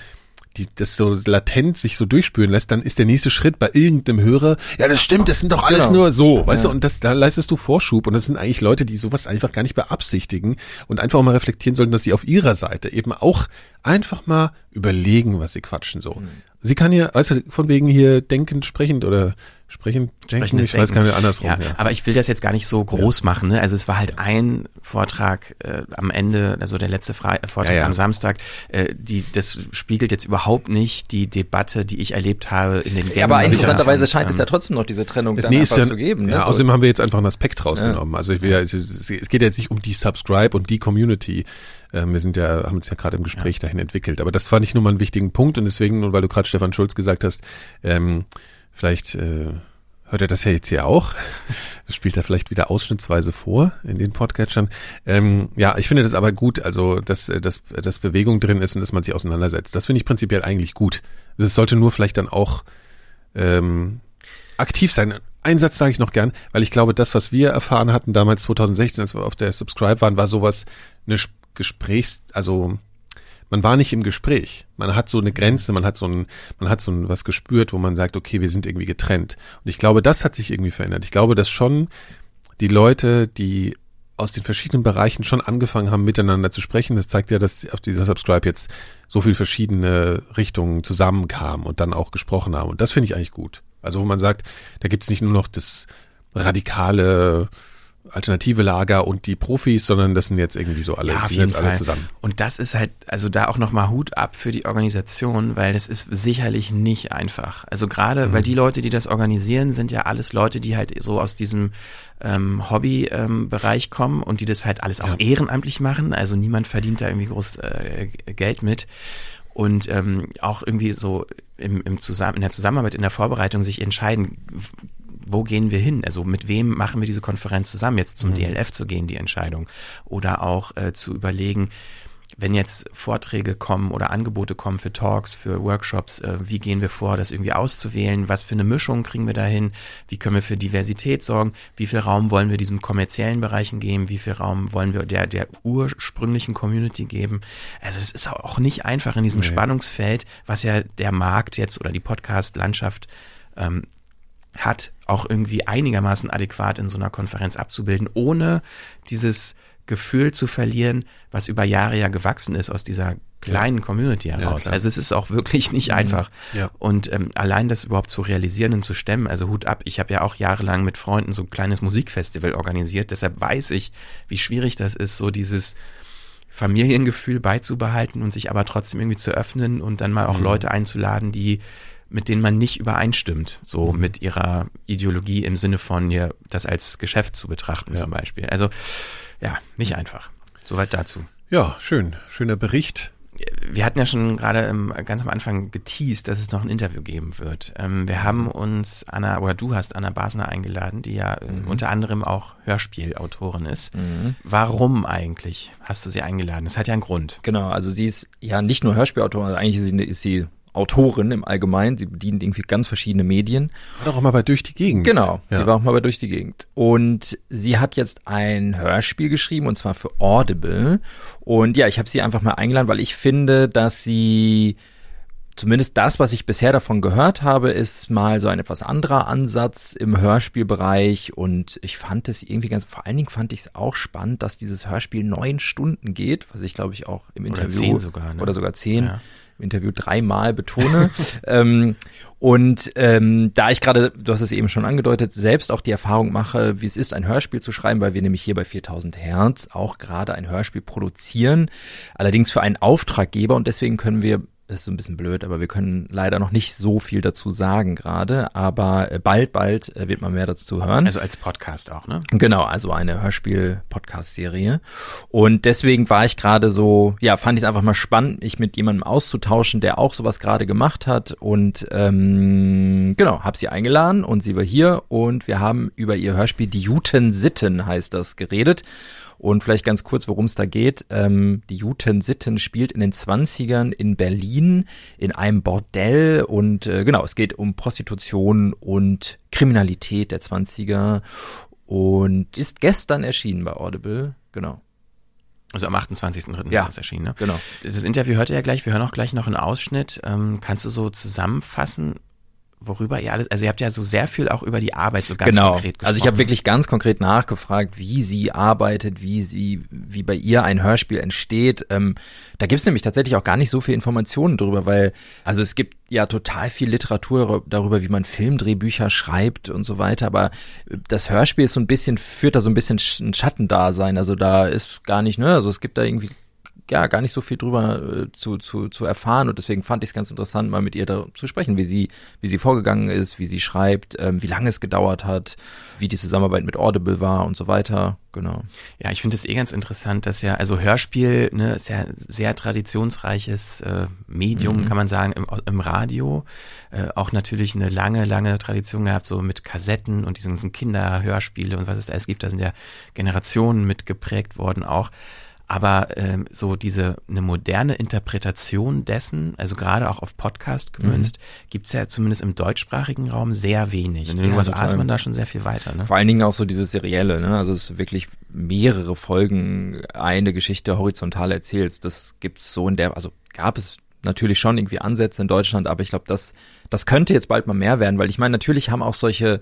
die, das so latent sich so durchspüren lässt, dann ist der nächste Schritt bei irgendeinem Hörer, ja, das stimmt, das sind doch alles genau. nur so, weißt ja. du, und das, da leistest du Vorschub und das sind eigentlich Leute, die sowas einfach gar nicht beabsichtigen und einfach mal reflektieren sollten, dass sie auf ihrer Seite eben auch einfach mal überlegen, was sie quatschen so. Mhm. Sie kann ja, weißt du, von wegen hier denkend, sprechend oder sprechen, sprechen ich weiß gar nicht andersrum. Ja, ja, Aber ich will das jetzt gar nicht so groß ja. machen. Ne? Also es war halt ein Vortrag äh, am Ende, also der letzte Fre äh, Vortrag am Samstag. Äh, die, das spiegelt jetzt überhaupt nicht die Debatte, die ich erlebt habe in den ja, Aber interessanterweise scheint es ja trotzdem noch diese Trennung dann nee, einfach zu geben. Ne? Ja, außerdem haben wir jetzt einfach einen Aspekt rausgenommen. Also ich will, es geht jetzt nicht um die Subscribe und die Community. Ähm, wir sind ja, haben uns ja gerade im Gespräch dahin entwickelt. Aber das fand ich nur mal einen wichtigen Punkt und deswegen, weil du gerade Stefan Schulz gesagt hast, ähm, Vielleicht äh, hört er das ja jetzt hier auch. Das spielt er vielleicht wieder ausschnittsweise vor in den Podcatchern. Ähm, ja, ich finde das aber gut, also dass, äh, dass, dass Bewegung drin ist und dass man sich auseinandersetzt. Das finde ich prinzipiell eigentlich gut. Das sollte nur vielleicht dann auch ähm, aktiv sein. Einen Satz sage ich noch gern, weil ich glaube, das, was wir erfahren hatten damals 2016, als wir auf der Subscribe waren, war sowas, eine Gesprächs-, also man war nicht im Gespräch. Man hat so eine Grenze, man hat so ein, man hat so ein, was gespürt, wo man sagt, okay, wir sind irgendwie getrennt. Und ich glaube, das hat sich irgendwie verändert. Ich glaube, dass schon die Leute, die aus den verschiedenen Bereichen schon angefangen haben, miteinander zu sprechen. Das zeigt ja, dass auf dieser Subscribe jetzt so viel verschiedene Richtungen zusammenkamen und dann auch gesprochen haben. Und das finde ich eigentlich gut. Also wo man sagt, da gibt es nicht nur noch das radikale alternative Lager und die Profis, sondern das sind jetzt irgendwie so alle, ja, die jeden jetzt Fall. alle zusammen. Und das ist halt, also da auch nochmal Hut ab für die Organisation, weil das ist sicherlich nicht einfach. Also gerade, mhm. weil die Leute, die das organisieren, sind ja alles Leute, die halt so aus diesem ähm, Hobbybereich ähm, kommen und die das halt alles auch ja. ehrenamtlich machen. Also niemand verdient da irgendwie groß äh, Geld mit und ähm, auch irgendwie so im, im Zusammen in der Zusammenarbeit, in der Vorbereitung sich entscheiden, wo gehen wir hin? Also mit wem machen wir diese Konferenz zusammen? Jetzt zum mhm. DLF zu gehen, die Entscheidung. Oder auch äh, zu überlegen, wenn jetzt Vorträge kommen oder Angebote kommen für Talks, für Workshops, äh, wie gehen wir vor, das irgendwie auszuwählen? Was für eine Mischung kriegen wir dahin? Wie können wir für Diversität sorgen? Wie viel Raum wollen wir diesem kommerziellen Bereichen geben? Wie viel Raum wollen wir der, der ursprünglichen Community geben? Also es ist auch nicht einfach in diesem nee. Spannungsfeld, was ja der Markt jetzt oder die Podcast-Landschaft ähm, hat, auch irgendwie einigermaßen adäquat in so einer Konferenz abzubilden, ohne dieses Gefühl zu verlieren, was über Jahre ja gewachsen ist aus dieser kleinen Community heraus. Ja, also es ist auch wirklich nicht mhm. einfach. Ja. Und ähm, allein das überhaupt zu realisieren und zu stemmen, also Hut ab, ich habe ja auch jahrelang mit Freunden so ein kleines Musikfestival organisiert, deshalb weiß ich, wie schwierig das ist, so dieses Familiengefühl beizubehalten und sich aber trotzdem irgendwie zu öffnen und dann mal auch mhm. Leute einzuladen, die mit denen man nicht übereinstimmt, so mhm. mit ihrer Ideologie im Sinne von hier das als Geschäft zu betrachten ja. zum Beispiel. Also ja, nicht einfach. Soweit dazu. Ja, schön. Schöner Bericht. Wir hatten ja schon gerade ganz am Anfang geteased, dass es noch ein Interview geben wird. Ähm, wir haben uns Anna, oder du hast Anna Basner eingeladen, die ja äh, mhm. unter anderem auch Hörspielautorin ist. Mhm. Warum eigentlich hast du sie eingeladen? Das hat ja einen Grund. Genau, also sie ist ja nicht nur Hörspielautorin, also eigentlich ist sie, ist sie Autorin im Allgemeinen. Sie bedient irgendwie ganz verschiedene Medien. War auch mal bei Durch die Gegend. Genau, ja. sie war auch mal bei Durch die Gegend. Und sie hat jetzt ein Hörspiel geschrieben und zwar für Audible. Und ja, ich habe sie einfach mal eingeladen, weil ich finde, dass sie zumindest das, was ich bisher davon gehört habe, ist mal so ein etwas anderer Ansatz im Hörspielbereich und ich fand es irgendwie ganz, vor allen Dingen fand ich es auch spannend, dass dieses Hörspiel neun Stunden geht, was ich glaube ich auch im Interview oder zehn sogar, ne? oder sogar zehn. Ja im Interview dreimal betone. <laughs> ähm, und ähm, da ich gerade, du hast es eben schon angedeutet, selbst auch die Erfahrung mache, wie es ist, ein Hörspiel zu schreiben, weil wir nämlich hier bei 4000 Hertz auch gerade ein Hörspiel produzieren, allerdings für einen Auftraggeber und deswegen können wir das ist so ein bisschen blöd, aber wir können leider noch nicht so viel dazu sagen gerade. Aber äh, bald, bald äh, wird man mehr dazu hören. Also als Podcast auch, ne? Genau, also eine Hörspiel-Podcast-Serie. Und deswegen war ich gerade so, ja, fand ich es einfach mal spannend, mich mit jemandem auszutauschen, der auch sowas gerade gemacht hat. Und ähm, genau, habe sie eingeladen und sie war hier und wir haben über ihr Hörspiel Die Juten Sitten heißt das geredet. Und vielleicht ganz kurz, worum es da geht. Ähm, die Juten Sitten spielt in den 20ern in Berlin in einem Bordell und äh, genau, es geht um Prostitution und Kriminalität der 20er und ist gestern erschienen bei Audible. Genau. Also am 28.03. Ja, ist das erschienen, ne? Genau. Das Interview hört ihr ja gleich, wir hören auch gleich noch einen Ausschnitt. Ähm, kannst du so zusammenfassen, worüber ihr alles, also ihr habt ja so sehr viel auch über die Arbeit so ganz genau. konkret gesprochen. Also ich habe wirklich ganz konkret nachgefragt, wie sie arbeitet, wie sie, wie bei ihr ein Hörspiel entsteht. Ähm, da gibt es nämlich tatsächlich auch gar nicht so viel Informationen darüber, weil, also es gibt ja total viel Literatur darüber, wie man Filmdrehbücher schreibt und so weiter, aber das Hörspiel ist so ein bisschen, führt da so ein bisschen ein Schattendasein. Also da ist gar nicht, ne, also es gibt da irgendwie ja gar nicht so viel drüber äh, zu, zu, zu erfahren und deswegen fand ich es ganz interessant, mal mit ihr da zu sprechen, wie sie, wie sie vorgegangen ist, wie sie schreibt, ähm, wie lange es gedauert hat, wie die Zusammenarbeit mit Audible war und so weiter. Genau. Ja, ich finde es eh ganz interessant, dass ja, also Hörspiel, ne, ist ja sehr traditionsreiches äh, Medium, mhm. kann man sagen, im, im Radio. Äh, auch natürlich eine lange, lange Tradition gehabt, so mit Kassetten und diesen ganzen Kinderhörspiele und was es da alles gibt. Da sind ja Generationen mit geprägt worden auch. Aber ähm, so diese eine moderne Interpretation dessen, also gerade auch auf Podcast gemünzt, mhm. gibt's ja zumindest im deutschsprachigen Raum sehr wenig. In den ja, USA ist man da schon sehr viel weiter. Ne? Vor allen Dingen auch so dieses Serielle, ne? Also es ist wirklich mehrere Folgen eine Geschichte horizontal erzählst. Das gibt's so in der, also gab es natürlich schon irgendwie Ansätze in Deutschland, aber ich glaube, das, das könnte jetzt bald mal mehr werden, weil ich meine, natürlich haben auch solche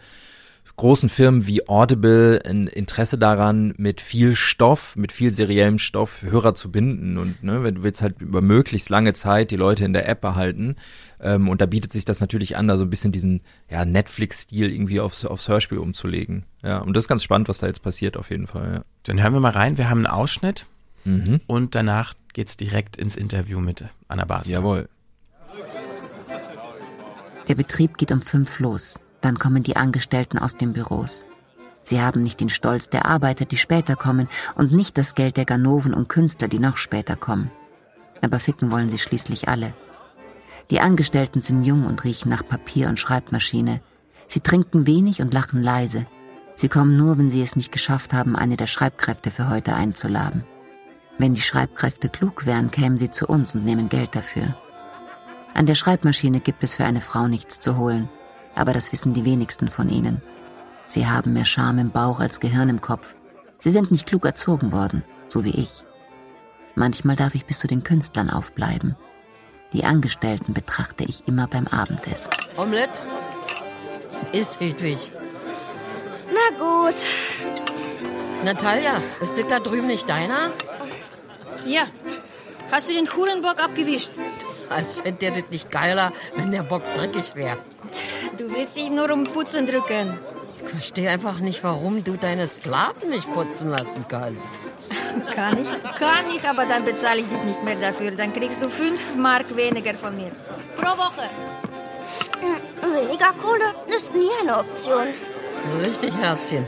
großen Firmen wie Audible ein Interesse daran, mit viel Stoff, mit viel seriellem Stoff Hörer zu binden. Und ne, wenn du willst halt über möglichst lange Zeit die Leute in der App behalten. Ähm, und da bietet sich das natürlich an, da so ein bisschen diesen ja, Netflix-Stil irgendwie aufs, aufs Hörspiel umzulegen. Ja, und das ist ganz spannend, was da jetzt passiert auf jeden Fall. Ja. Dann hören wir mal rein. Wir haben einen Ausschnitt mhm. und danach geht's direkt ins Interview mit Anna Basler. Jawohl. Der Betrieb geht um fünf los. Dann kommen die Angestellten aus den Büros. Sie haben nicht den Stolz der Arbeiter, die später kommen, und nicht das Geld der Ganoven und Künstler, die noch später kommen. Aber ficken wollen sie schließlich alle. Die Angestellten sind jung und riechen nach Papier und Schreibmaschine. Sie trinken wenig und lachen leise. Sie kommen nur, wenn sie es nicht geschafft haben, eine der Schreibkräfte für heute einzuladen. Wenn die Schreibkräfte klug wären, kämen sie zu uns und nehmen Geld dafür. An der Schreibmaschine gibt es für eine Frau nichts zu holen aber das wissen die wenigsten von ihnen. Sie haben mehr Scham im Bauch als Gehirn im Kopf. Sie sind nicht klug erzogen worden, so wie ich. Manchmal darf ich bis zu den Künstlern aufbleiben. Die Angestellten betrachte ich immer beim Abendessen. Omelett? Ist Hedwig. Na gut. Natalia, ist das da drüben nicht deiner? Ja. Hast du den Hurenbock abgewischt? Als fände der das nicht geiler, wenn der Bock dreckig wäre. Du willst dich nur um Putzen drücken. Ich verstehe einfach nicht, warum du deine Sklaven nicht putzen lassen kannst. Kann ich? Kann ich, aber dann bezahle ich dich nicht mehr dafür. Dann kriegst du fünf Mark weniger von mir. Pro Woche. Hm, weniger Kohle ist nie eine Option. Richtig, Herzchen.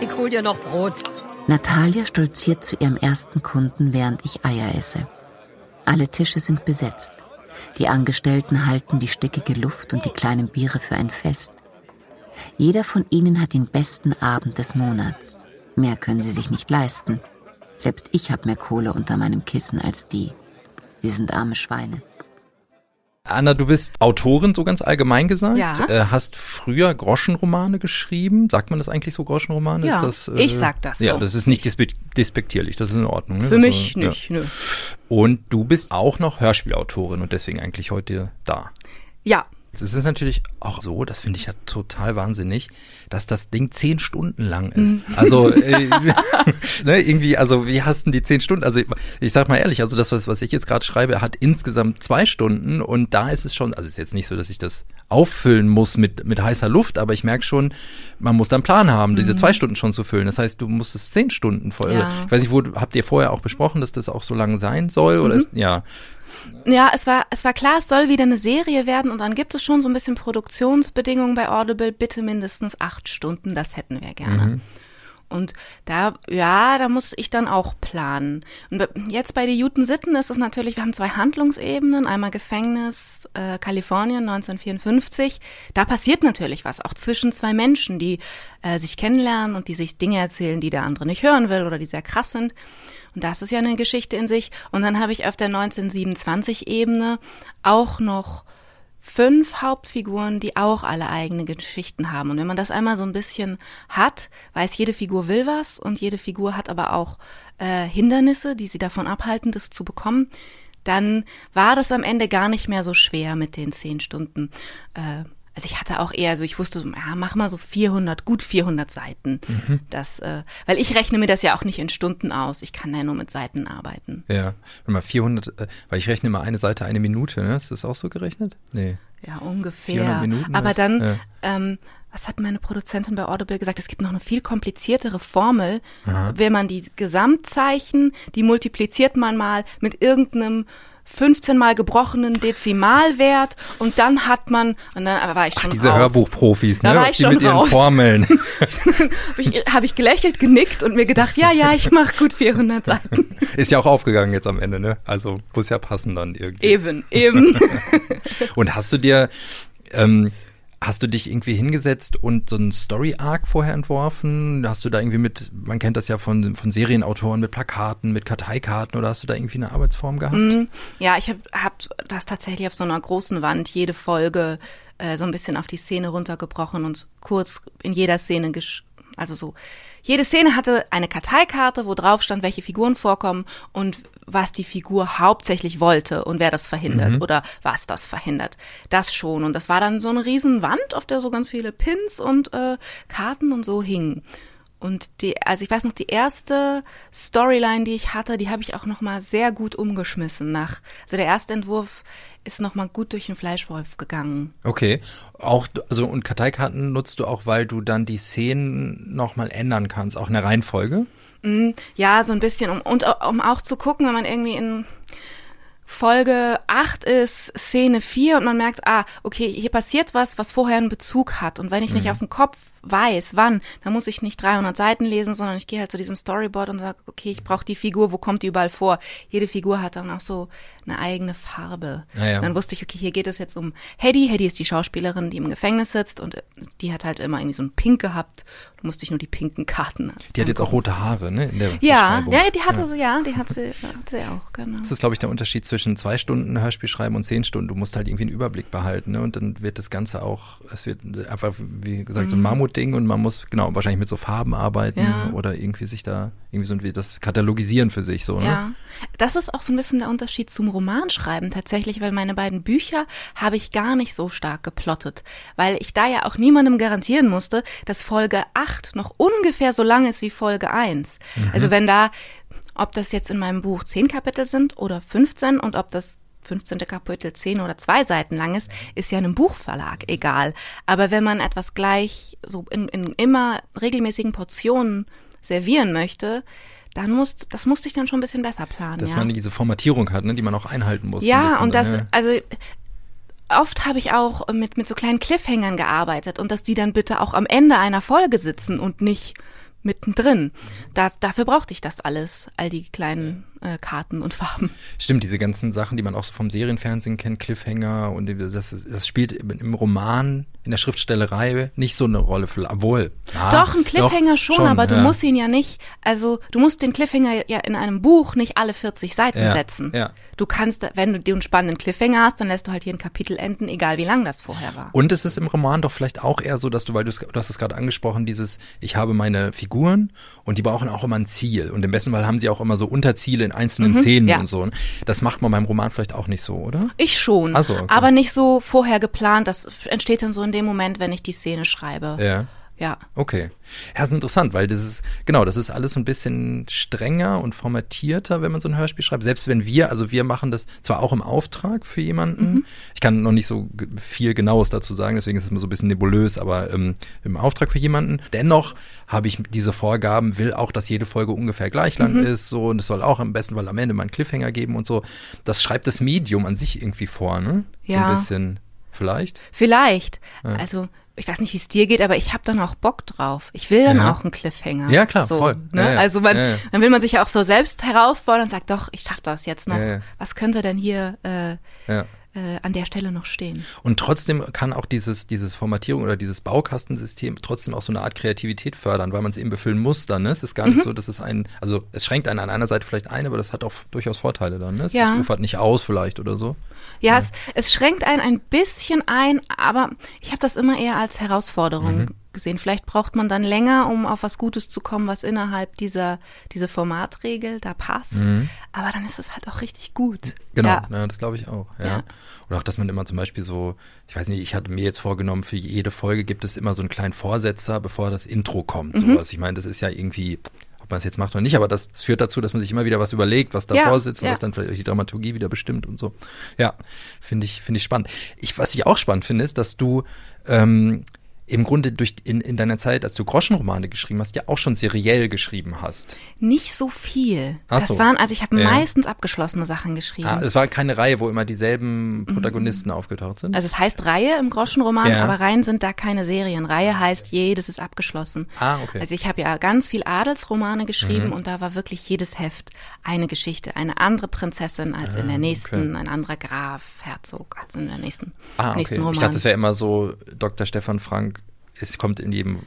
Ich hol dir noch Brot. Natalia stolziert zu ihrem ersten Kunden, während ich Eier esse. Alle Tische sind besetzt. Die Angestellten halten die stickige Luft und die kleinen Biere für ein Fest. Jeder von ihnen hat den besten Abend des Monats. Mehr können sie sich nicht leisten. Selbst ich habe mehr Kohle unter meinem Kissen als die. Sie sind arme Schweine. Anna, du bist Autorin, so ganz allgemein gesagt. Ja. Äh, hast früher Groschenromane geschrieben. Sagt man das eigentlich so, Groschenromane? Ja, ist das, äh, ich sag das so. Ja, das ist nicht despektierlich, das ist in Ordnung. Ne? Für also, mich nicht, ja. nö. Und du bist auch noch Hörspielautorin und deswegen eigentlich heute da. Ja, Es ist natürlich auch so, das finde ich ja total wahnsinnig, dass das Ding zehn Stunden lang ist. Also <laughs> äh, <laughs> ne, irgendwie, also wie hast du die zehn Stunden? Also ich, ich sag mal ehrlich, also das, was, was ich jetzt gerade schreibe, hat insgesamt zwei Stunden und da ist es schon, also es ist jetzt nicht so, dass ich das auffüllen muss mit, mit heißer Luft, aber ich merke schon, man muss dann einen Plan haben, diese zwei Stunden schon zu füllen. Das heißt, du musst es zehn Stunden voll. Ja. Ich weiß nicht, wo habt ihr vorher auch besprochen, dass das auch so lang sein soll? Oder ist, ja. Ja, es war, es war klar, es soll wieder eine Serie werden und dann gibt es schon so ein bisschen Produktionsbedingungen bei Audible. Bitte mindestens acht Stunden, das hätten wir gerne. Und da, ja, da muss ich dann auch planen. Und jetzt bei den Juten Sitten ist es natürlich, wir haben zwei Handlungsebenen, einmal Gefängnis, äh, Kalifornien 1954. Da passiert natürlich was, auch zwischen zwei Menschen, die äh, sich kennenlernen und die sich Dinge erzählen, die der andere nicht hören will oder die sehr krass sind. Und das ist ja eine Geschichte in sich. Und dann habe ich auf der 1927-Ebene auch noch fünf Hauptfiguren, die auch alle eigene Geschichten haben. Und wenn man das einmal so ein bisschen hat, weiß jede Figur will was und jede Figur hat aber auch äh, Hindernisse, die sie davon abhalten, das zu bekommen, dann war das am Ende gar nicht mehr so schwer mit den zehn Stunden. Äh, also ich hatte auch eher so, ich wusste, so, ja, mach mal so 400, gut 400 Seiten. Das, äh, weil ich rechne mir das ja auch nicht in Stunden aus. Ich kann ja nur mit Seiten arbeiten. Ja, warte mal 400, äh, weil ich rechne immer eine Seite eine Minute, ne? Ist das auch so gerechnet? Nee. Ja, 400 ungefähr. Minuten Aber was? dann, Ja. ähm, was hat meine Produzentin bei Audible gesagt? Es gibt noch eine viel kompliziertere Formel. Wenn man die Gesamtzeichen, die multipliziert man mal mit irgendeinem 15 mal gebrochenen Dezimalwert und dann hat man, und dann war ich schon Diese raus. Hörbuchprofis, Da ne? war ich die schon mit ihren raus. Formeln. <laughs> Habe ich, hab ich gelächelt, genickt und mir gedacht, ja, ja, ich mache gut 400 Seiten. <laughs> Ist ja auch aufgegangen jetzt am Ende, ne? Also muss ja passen dann irgendwie. Eben, eben. <laughs> Und hast du dir, ähm, hast du dich irgendwie hingesetzt und so einen Story-Arc vorher entworfen? Hast du da irgendwie mit, man kennt das ja von, von Serienautoren, mit Plakaten, mit Karteikarten oder hast du da irgendwie eine Arbeitsform gehabt? Mm, Ja, ich habe hab das tatsächlich auf so einer großen Wand jede Folge äh, so ein bisschen auf die Szene runtergebrochen und kurz in jeder Szene, also so, jede Szene hatte eine Karteikarte, wo drauf stand, welche Figuren vorkommen und was die Figur hauptsächlich wollte und wer das verhindert oder was das verhindert. Das schon. Und das war dann so eine riesen Wand, auf der so ganz viele Pins und äh, Karten und so hingen. Und die, also ich weiß noch, die erste Storyline, die ich hatte, die habe ich auch noch mal sehr gut umgeschmissen. Nach, also der erste Entwurf ist noch mal gut durch den Fleischwolf gegangen. Okay. Auch, also, und Karteikarten nutzt du auch, weil du dann die Szenen nochmal ändern kannst, auch in der Reihenfolge? Ja, so ein bisschen, um, und um auch zu gucken, wenn man irgendwie in Folge 8 ist, Szene 4 und man merkt, ah, okay, hier passiert was, was vorher einen Bezug hat. Und wenn ich nicht auf dem Kopf weiß, wann, dann muss ich nicht 300 Seiten lesen, sondern ich gehe halt zu diesem Storyboard und sage, okay, ich brauche die Figur, wo kommt die überall vor? Jede Figur hat dann auch so eine eigene Farbe. Ah ja. Dann wusste ich, okay, hier geht es jetzt um Hedy. Hedy ist die Schauspielerin, die im Gefängnis sitzt und äh, die hat halt immer irgendwie so ein Pink gehabt. Da musste ich nur die pinken Karten. Die hat jetzt auch rote Haare, ne? Ja, ja, die hatte sie, ja, die hat sie, hat sie auch, genau. Das ist, glaube ich, der Unterschied zwischen zwei Stunden Hörspiel schreiben und zehn Stunden. Du musst halt irgendwie einen Überblick behalten, ne? Und dann wird das Ganze auch, es wird einfach, wie gesagt, so ein Mammutding und man muss, genau, wahrscheinlich mit so Farben arbeiten Mhm. Ja. oder irgendwie sich da, irgendwie so das katalogisieren für sich, so, ne? Ja, das ist auch so ein bisschen der Unterschied zum Romanschreiben tatsächlich, weil meine beiden Bücher habe ich gar nicht so stark geplottet, weil ich da ja auch niemandem garantieren musste, dass Folge 8 noch ungefähr so lang ist wie Folge 1. Also wenn da, ob das jetzt in meinem Buch 10 Kapitel sind oder 15 und ob das 15. Kapitel 10 oder zwei Seiten lang ist, ist ja einem Buchverlag egal. Aber wenn man etwas gleich so in, in immer regelmäßigen Portionen servieren möchte, dann muss, das musste ich dann schon ein bisschen besser planen. Dass ja. man diese Formatierung hat, ne? Die man auch einhalten muss. Ja, bisschen und das, ne? also oft habe ich auch mit, mit so kleinen Cliffhangern gearbeitet und dass die dann bitte auch am Ende einer Folge sitzen und nicht mittendrin. Da, dafür brauchte ich das alles, all die kleinen äh, Karten und Farben. Stimmt, diese ganzen Sachen, die man auch so vom Serienfernsehen kennt, Cliffhanger und das, das spielt im Roman, in der Schriftstellerei nicht so eine Rolle, obwohl. Ah, doch, ein Cliffhanger doch, schon, schon, aber du ja. musst ihn ja nicht, also du musst den Cliffhanger ja in einem Buch nicht alle 40 Seiten ja, setzen. Ja. Du kannst, wenn du den spannenden Cliffhanger hast, dann lässt du halt hier ein Kapitel enden, egal wie lang das vorher war. Und es ist im Roman doch vielleicht auch eher so, dass du, weil du, du hast es gerade angesprochen, dieses, ich habe meine Figuren und die brauchen auch immer ein Ziel. Und im besten Fall haben sie auch immer so Unterziele in einzelnen mhm, Szenen ja. und so. Das macht man beim Roman vielleicht auch nicht so, oder? Ich schon. So, okay. Aber nicht so vorher geplant. Das entsteht dann so in dem Moment, wenn ich die Szene schreibe. Ja. Ja. Okay. Ja, das ist interessant, weil das ist, genau, das ist alles so ein bisschen strenger und formatierter, wenn man so ein Hörspiel schreibt. Selbst wenn wir, also wir machen das zwar auch im Auftrag für jemanden. Mhm. Ich kann noch nicht so viel Genaues dazu sagen, deswegen ist es mir so ein bisschen nebulös, aber ähm, im Auftrag für jemanden. Dennoch habe ich diese Vorgaben, will auch, dass jede Folge ungefähr gleich lang mhm. ist, so, und es soll auch am besten, weil am Ende mal einen Cliffhanger geben und so. Das schreibt das Medium an sich irgendwie vor, ne? Ja. So ein bisschen. Vielleicht? Vielleicht. Ja. Also ich weiß nicht, wie es dir geht, aber ich habe dann auch Bock drauf. Ich will dann ja. auch einen Cliffhanger. Ja, klar, so, voll. Ne? Ja, ja. Also man, dann will man sich ja auch so selbst herausfordern und sagt, doch, ich schaff das jetzt noch. Was könnte denn hier äh, äh, an der Stelle noch stehen. Und trotzdem kann auch dieses, dieses Formatierung oder dieses Baukastensystem trotzdem auch so eine Art Kreativität fördern, weil man es eben befüllen muss dann. Ne? Es ist gar nicht mhm. so, dass es ein, also es schränkt einen an einer Seite vielleicht ein, aber das hat auch durchaus Vorteile dann. Ne? Es ja. ufert nicht aus vielleicht oder so. Ja, ja. Es, es schränkt einen ein bisschen ein, aber ich habe das immer eher als Herausforderung mhm gesehen. Vielleicht braucht man dann länger, um auf was Gutes zu kommen, was innerhalb dieser diese Formatregel da passt. Mhm. Aber dann ist es halt auch richtig gut. Genau, ja. ja das glaube ich auch. Ja. ja. Oder auch, dass man immer zum Beispiel so, ich weiß nicht, ich hatte mir jetzt vorgenommen, für jede Folge gibt es immer so einen kleinen Vorsetzer, bevor das Intro kommt. Mhm. Sowas. Ich meine, das ist ja irgendwie ob man es jetzt macht oder nicht, aber das, das, führt dazu, dass man sich immer wieder was überlegt, was davor ja, sitzt und ja. was dann vielleicht die Dramaturgie wieder bestimmt und so. Ja, finde ich, finde ich spannend. Ich, was ich auch spannend finde, ist, dass du ähm, im Grunde durch in, in deiner Zeit, als du Groschenromane geschrieben hast, ja auch schon seriell geschrieben hast. Nicht so viel. Ach das so. waren, also ich habe ja. meistens abgeschlossene Sachen geschrieben. Ah, es war keine Reihe, wo immer dieselben mhm. Protagonisten mhm. aufgetaucht sind. Also es heißt Reihe im Groschenroman, ja. aber Reihen sind da keine Serien. Reihe heißt jedes ist abgeschlossen. Ah, okay. Also ich habe ja ganz viel Adelsromane geschrieben mhm. und da war wirklich jedes Heft eine Geschichte, eine andere Prinzessin als ah, in der nächsten, okay. ein anderer Graf, Herzog als in der nächsten, ah, okay. nächsten Roman. Ich dachte, das wäre immer so Dr. Stefan Frank es kommt in jedem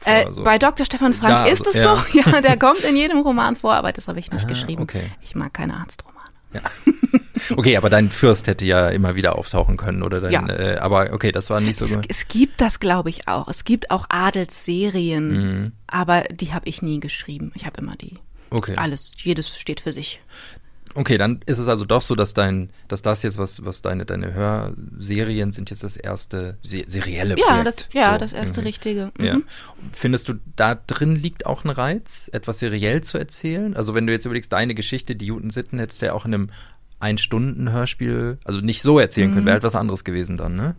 vor, äh, so. Bei Dr. Stefan Frank ja, ist es ja. so. <laughs> Ja, der kommt in jedem Roman vor, aber das habe ich nicht ah, geschrieben. Okay. Ich mag keine Arztromane. Ja. <laughs> Okay, aber dein Fürst hätte ja immer wieder auftauchen können, oder dein, ja. Äh, aber okay, das war nicht so es. Es gibt das, glaube ich, auch. Es gibt auch Adelsserien, mhm. aber die habe ich nie geschrieben. Ich habe immer die. Okay. Alles, jedes steht für sich. Okay, dann ist es also doch so, dass dein, dass das jetzt, was, was deine, deine Hörserien sind jetzt das erste se serielle Projekt. Ja, das, ja, so. das erste mhm. richtige. Mhm. Ja. Findest du, da drin liegt auch ein Reiz, etwas seriell zu erzählen? Also wenn du jetzt überlegst, deine Geschichte, die Juten Sitten, hättest du ja auch in einem Ein-Stunden-Hörspiel, also nicht so erzählen mhm. können, wäre etwas anderes gewesen dann, ne?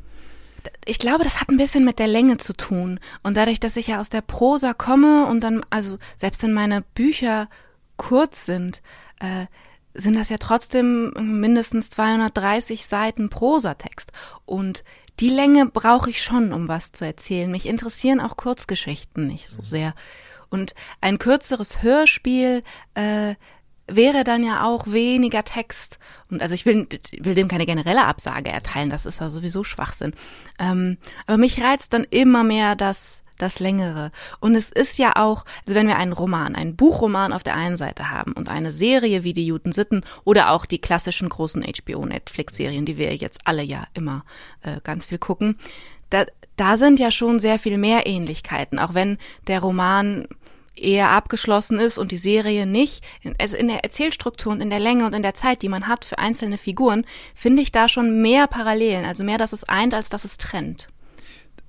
ich glaube, das hat ein bisschen mit der Länge zu tun. Und dadurch, dass ich ja aus der Prosa komme und dann, also selbst wenn meine Bücher kurz sind, äh, sind das ja trotzdem mindestens 230 Seiten Prosatext. Und die Länge brauche ich schon, um was zu erzählen. Mich interessieren auch Kurzgeschichten nicht so sehr. Und ein kürzeres Hörspiel äh, wäre dann ja auch weniger Text. Und also ich will, will dem keine generelle Absage erteilen, das ist ja sowieso Schwachsinn. Ähm, aber mich reizt dann immer mehr das das Längere. Und es ist ja auch, also wenn wir einen Roman, einen Buchroman auf der einen Seite haben und eine Serie wie die Juden Sitten oder auch die klassischen großen HBO-Netflix-Serien, die wir jetzt alle ja immer äh, ganz viel gucken, da, da sind ja schon sehr viel mehr Ähnlichkeiten, auch wenn der Roman eher abgeschlossen ist und die Serie nicht. Also in der Erzählstruktur und in der Länge und in der Zeit, die man hat für einzelne Figuren, finde ich da schon mehr Parallelen, also mehr, dass es eint, als dass es trennt.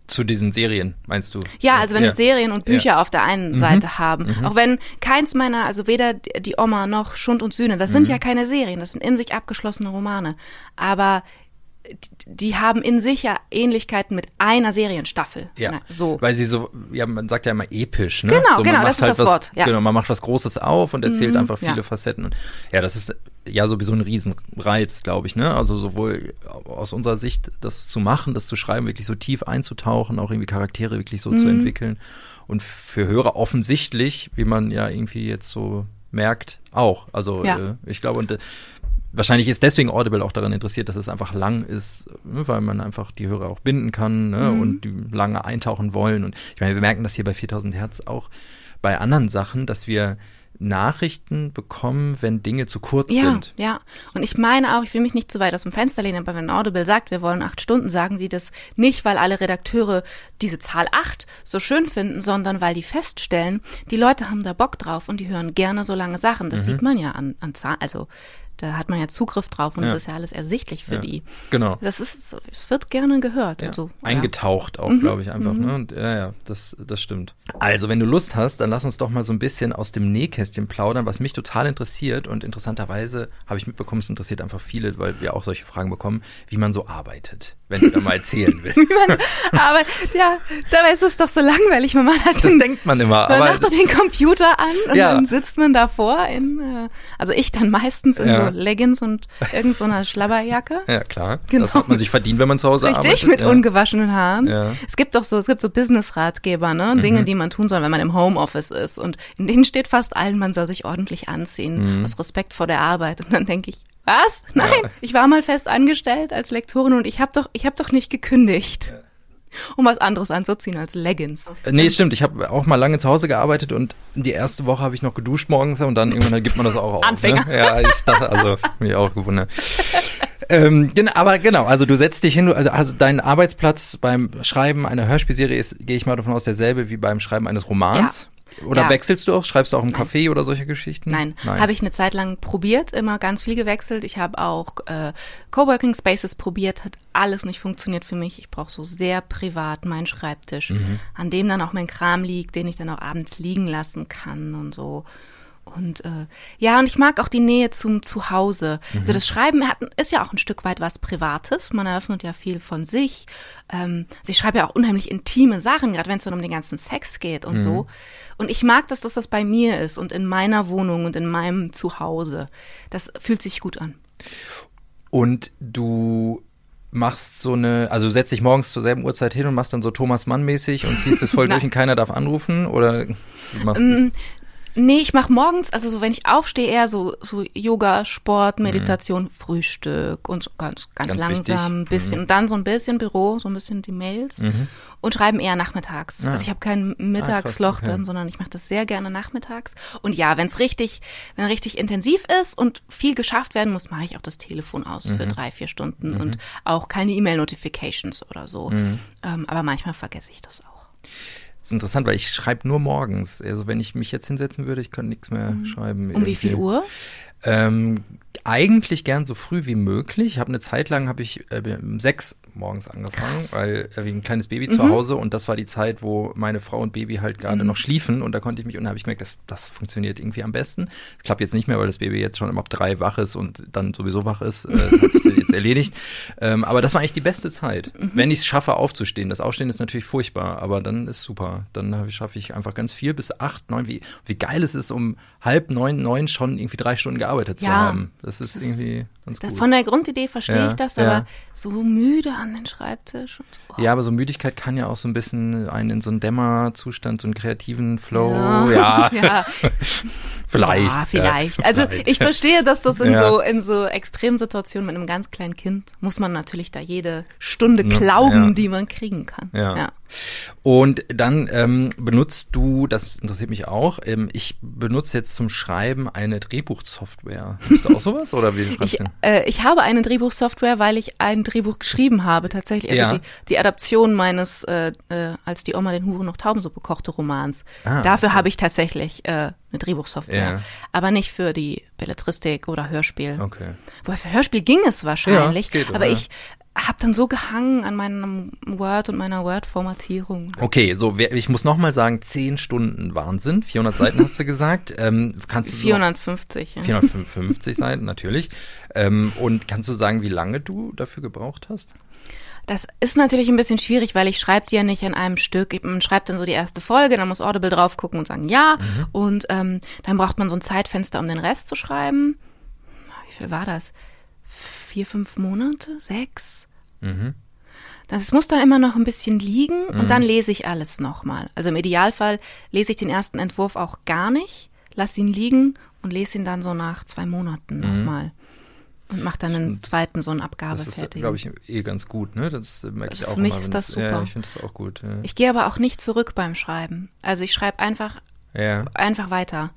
Zu diesen Serien, meinst du? Ja, also wenn ja. wir Serien und Bücher ja. auf der einen mhm. Seite haben. Mhm. Auch wenn keins meiner, also weder die Oma noch Schund und Sühne, das mhm. sind ja keine Serien, das sind in sich abgeschlossene Romane. Aber die haben in sich ja Ähnlichkeiten mit einer Serienstaffel. Ja, so. Weil sie so, ja, man sagt ja immer episch, ne? Genau, so, genau, das ist halt das was, Wort. Ja. Genau, man macht was Großes auf und erzählt mhm, einfach viele ja. Facetten. Und, ja, das ist ja sowieso ein Riesenreiz, glaube ich, ne? Also sowohl aus unserer Sicht das zu machen, das zu schreiben, wirklich so tief einzutauchen, auch irgendwie Charaktere wirklich so mhm. zu entwickeln. Und für Hörer offensichtlich, wie man ja irgendwie jetzt so merkt auch. Also ja. äh, ich glaube, und äh, wahrscheinlich ist deswegen Audible auch daran interessiert, dass es einfach lang ist, ne, weil man einfach die Hörer auch binden kann ne, mhm. und die lange eintauchen wollen. Und ich meine, wir merken das hier bei 4000 Hertz auch bei anderen Sachen, dass wir Nachrichten bekommen, wenn Dinge zu kurz ja, sind. Ja, und ich meine auch, ich will mich nicht zu weit aus dem Fenster lehnen, aber wenn Audible sagt, wir wollen acht Stunden, sagen sie das nicht, weil alle Redakteure diese Zahl acht so schön finden, sondern weil die feststellen, die Leute haben da Bock drauf und die hören gerne so lange Sachen. Das mhm. sieht man ja an, an Zahlen, also da hat man ja Zugriff drauf und es ja. ist ja alles ersichtlich für ja. die. Genau. Das ist, es wird gerne gehört ja. und so. Eingetaucht auch, mhm. glaube ich, einfach. Mhm. Ne? Und, ja, ja, das, das stimmt. Also, wenn du Lust hast, dann lass uns doch mal so ein bisschen aus dem Nähkästchen plaudern, was mich total interessiert. Und interessanterweise habe ich mitbekommen, es interessiert einfach viele, weil wir auch solche Fragen bekommen, wie man so arbeitet, wenn du da mal erzählen <laughs> willst. aber ja, dabei ist es doch so langweilig. Man macht halt das den, denkt man immer. Man macht doch den Computer an und dann sitzt man davor in, äh, also ich dann meistens in so Leggings und irgendeiner so Schlabberjacke. Ja, klar. Genau. Das hat man sich verdient, wenn man zu Hause Richtig, arbeitet. mit ja. ungewaschenen Haaren. Ja. Es gibt doch so, es gibt so Business-Ratgeber, ne? Dinge, mhm. die man tun soll, wenn man im Homeoffice ist. Und in denen steht fast allen, man soll sich ordentlich anziehen, mhm. aus Respekt vor der Arbeit. Und dann denke ich, was? Nein, ja. ich war mal fest angestellt als Lektorin und ich habe doch, ich habe doch nicht gekündigt. Ja <laughs> um was anderes anzuziehen als Leggings. Äh, nee, stimmt. Ich habe auch mal lange zu Hause gearbeitet und die erste Woche habe ich noch geduscht morgens und dann irgendwann gibt man das auch auf. Ne? Anfänger. Ne? Ja, ich dachte, also mich auch gewundert. ähm, genau, aber genau, also du setzt dich hin, also, also dein Arbeitsplatz beim Schreiben einer Hörspielserie ist, gehe ich mal davon aus, derselbe wie beim Schreiben eines Romans. Oder ja. wechselst du auch? Schreibst du auch im Nein. Café oder solche Geschichten? Nein, Nein. habe ich eine Zeit lang probiert, immer ganz viel gewechselt. Ich habe auch äh, Coworking Spaces probiert, hat alles nicht funktioniert für mich. Ich brauche so sehr privat meinen Schreibtisch, mhm. an dem dann auch mein Kram liegt, den ich dann auch abends liegen lassen kann und so. Und äh, ja, und ich mag auch die Nähe zum Zuhause. Mhm. Also das Schreiben hat, ist ja auch ein Stück weit was Privates. Man eröffnet ja viel von sich. Ähm, also ich schreibe ja auch unheimlich intime Sachen, gerade wenn es dann um den ganzen Sex geht und mhm. so. Und ich mag, dass das, das bei mir ist und in meiner Wohnung und in meinem Zuhause. Das fühlt sich gut an. Und du machst so eine, also du setzt dich morgens zur selben Uhrzeit hin und machst dann so Thomas Mann mäßig und ziehst es voll <laughs> durch und keiner darf anrufen oder machst ähm, Nee, ich mache morgens, also so wenn ich aufstehe, eher so, so Yoga, Sport, mhm. Meditation, mhm. Frühstück und so ganz, ganz, ganz langsam ein bisschen. Mhm. Und dann so ein bisschen Büro, so ein bisschen die Mails mhm. und schreiben eher nachmittags. Ah. Also ich habe kein Mittagsloch ah, krass, okay. dann, sondern ich mache das sehr gerne nachmittags. Und ja, wenn es richtig, wenn richtig intensiv ist und viel geschafft werden muss, mache ich auch das Telefon aus für mhm. drei, vier Stunden und mhm. auch keine E-Mail-Notifications oder so. Ähm, aber manchmal vergesse ich das auch. Das ist interessant, weil ich schreibe nur morgens. Also wenn ich mich jetzt hinsetzen würde, ich könnte nichts mehr mhm. schreiben. Um irgendwie. wie viel Uhr? Ähm, eigentlich gern so früh wie möglich. Ich habe eine Zeit lang habe ich äh, um sechs morgens angefangen, Krass. weil äh, wie ein kleines Baby mhm. zu Hause und das war die Zeit, wo meine Frau und Baby halt gerade mhm. noch schliefen und da konnte ich mich und da habe ich gemerkt, das, das funktioniert irgendwie am besten. Das klappt jetzt nicht mehr, weil das Baby jetzt schon ab drei wach ist und dann sowieso wach ist, äh, hat sich jetzt erledigt. <laughs> Ähm, aber das war eigentlich die beste Zeit, mhm. wenn ich es schaffe aufzustehen. Das Aufstehen ist natürlich furchtbar, aber dann ist super. Dann schaffe ich einfach ganz viel bis acht, neun. Wie, wie geil es ist, um halb neun, neun schon irgendwie drei Stunden gearbeitet ja, zu haben. Das ist das irgendwie ganz gut. Von der Grundidee verstehe ja, ich das, aber ja. so müde an den Schreibtisch. Und so. Oh. Ja, aber so Müdigkeit kann ja auch so ein bisschen einen in so einen Dämmerzustand, so einen kreativen Flow. Ja. ja. <laughs> <laughs> vielleicht. Ja, vielleicht. also vielleicht. ich verstehe, dass das in so in so Extremsituationen mit einem ganz kleinen Kind muss man natürlich da jede Stunde klauben, die man kriegen kann. ja. Und dann ähm, benutzt du, das interessiert mich auch, ähm, ich benutze jetzt zum Schreiben eine Drehbuchsoftware. Hast du auch sowas oder wie ich, du? Äh, ich habe eine Drehbuchsoftware, weil ich ein Drehbuch geschrieben habe, tatsächlich. Also ja. die, die Adaption meines, äh, äh, als die Oma den Huren noch Taubensuppe kochte Romans. Ah, Dafür okay. habe ich tatsächlich äh, eine Drehbuchsoftware. Ja. Aber nicht für die Belletristik oder Hörspiel. Okay. Wobei für Hörspiel ging es wahrscheinlich. Ja, geht, aber ich habe dann so gehangen an meinem Word und meiner Word-Formatierung. Okay, so ich muss noch mal sagen, zehn Stunden Wahnsinn. 400 Seiten hast du gesagt. <laughs> Ähm, kannst du 450. ja. 455 Seiten natürlich. Ähm, und kannst du sagen, wie lange du dafür gebraucht hast? Das ist natürlich ein bisschen schwierig, weil ich schreibe die ja nicht in einem Stück. Man schreibt dann so die erste Folge, dann muss Audible drauf gucken und sagen ja. Mhm. Und ähm, dann braucht man so ein Zeitfenster, um den Rest zu schreiben. Wie viel war das? Vier, fünf Monate, sechs. Mhm. Das muss dann immer noch ein bisschen liegen und mhm. dann lese ich alles nochmal. Also im Idealfall lese ich den ersten Entwurf auch gar nicht, lasse ihn liegen und lese ihn dann so nach zwei Monaten mhm. nochmal. Und mache dann einen zweiten so einen Abgabe das fertig. glaube ich, eh ganz gut, ne? Das merke ich also auch. Für mich immer, ist das super. Ja, ich finde das auch gut. Ja. Ich gehe aber auch nicht zurück beim Schreiben. Also ich schreibe einfach, ja. einfach weiter.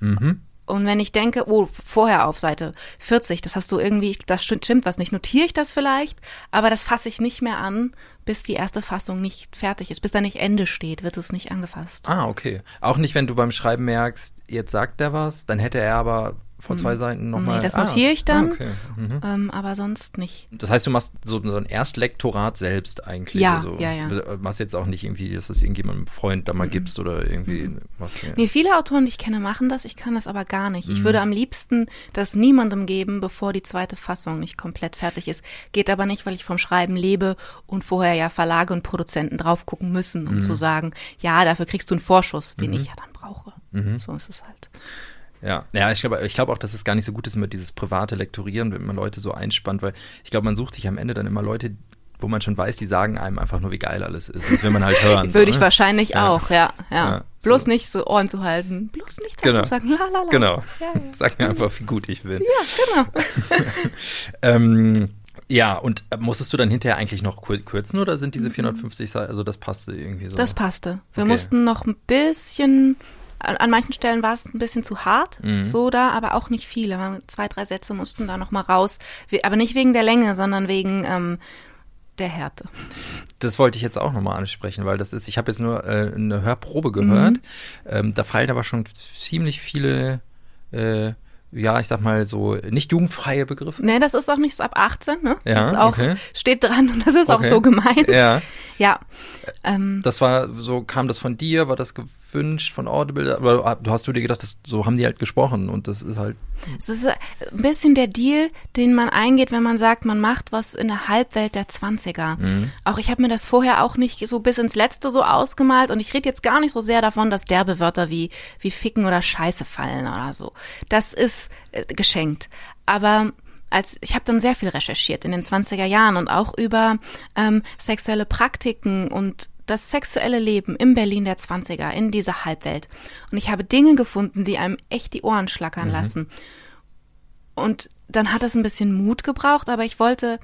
Mhm. Und wenn ich denke, oh, vorher auf Seite 40, das hast du irgendwie, das stimmt was nicht, notiere ich das vielleicht, aber das fasse ich nicht mehr an, bis die erste Fassung nicht fertig ist. Bis da nicht Ende steht, wird es nicht angefasst. Ah, okay. Auch nicht, wenn du beim Schreiben merkst, jetzt sagt er was, dann hätte er aber vor zwei Seiten nochmal. Nee, das notiere ah, ich dann, ah, okay. mhm. ähm, aber sonst nicht. Das heißt, du machst so, so ein Erstlektorat selbst eigentlich. Ja, also, ja, ja. Machst jetzt auch nicht irgendwie, dass du es irgendjemandem Freund da mal mhm. gibst oder irgendwie mhm. was. Ja. Nee, viele Autoren, die ich kenne, machen das. Ich kann das aber gar nicht. Ich Mhm. würde am liebsten das niemandem geben, bevor die zweite Fassung nicht komplett fertig ist. Geht aber nicht, weil ich vom Schreiben lebe und vorher ja Verlage und Produzenten drauf gucken müssen, um Mhm. zu sagen, ja, dafür kriegst du einen Vorschuss, den Mhm. ich ja dann brauche. So ist es halt. Ja, ja, ich glaube ich glaub auch, dass es gar nicht so gut ist, immer dieses private Lektorieren, wenn man Leute so einspannt, weil ich glaube, man sucht sich am Ende dann immer Leute, wo man schon weiß, die sagen einem einfach nur, wie geil alles ist. Das will man halt hören. <laughs> Würde so, ich ne? wahrscheinlich Ja. auch, ja, ja. Ja, Bloß so. nicht so Ohren zu halten, bloß nicht Genau. sagen, la la la. Genau. Ja. <laughs> Sag mir einfach, wie gut ich bin. Ja, genau. <laughs> Ähm, ja, und äh, musstest du dann hinterher eigentlich noch kürzen oder sind Mhm. diese 450 Seiten, also das passte irgendwie so? Das passte. Wir Okay. mussten noch ein bisschen, an, an manchen Stellen war es ein bisschen zu hart, Mhm. so da, aber auch nicht viele. Zwei, drei Sätze mussten da noch mal raus. Aber nicht wegen der Länge, sondern wegen ähm, der Härte. Das wollte ich jetzt auch nochmal ansprechen, weil das ist, ich habe jetzt nur äh, eine Hörprobe gehört. Mhm. Ähm, da fallen aber schon ziemlich viele, äh, ja, ich sag mal so, nicht jugendfreie Begriffe. Nee, das ist auch nicht so ab 18, ne? Ja, das ist auch, okay. steht dran und das ist auch Okay. so gemeint. Ja, Ja. Ähm, das war so, kam das von dir, war das gewünscht von Audible? Du hast du dir gedacht, das, so haben die halt gesprochen und das ist halt. Es ist äh, ein bisschen der Deal, den man eingeht, wenn man sagt, man macht was in der Halbwelt der 20er. Mhm. Auch ich habe mir das vorher auch nicht so bis ins Letzte so ausgemalt und ich rede jetzt gar nicht so sehr davon, dass derbe Wörter wie, wie Ficken oder Scheiße fallen oder so. Das ist äh, geschenkt. Aber als ich habe dann sehr viel recherchiert in den 20er Jahren und auch über ähm, sexuelle Praktiken und das sexuelle Leben im Berlin der 20er, in dieser Halbwelt. Und ich habe Dinge gefunden, die einem echt die Ohren schlackern lassen. Und dann hat es ein bisschen Mut gebraucht, aber ich wollte,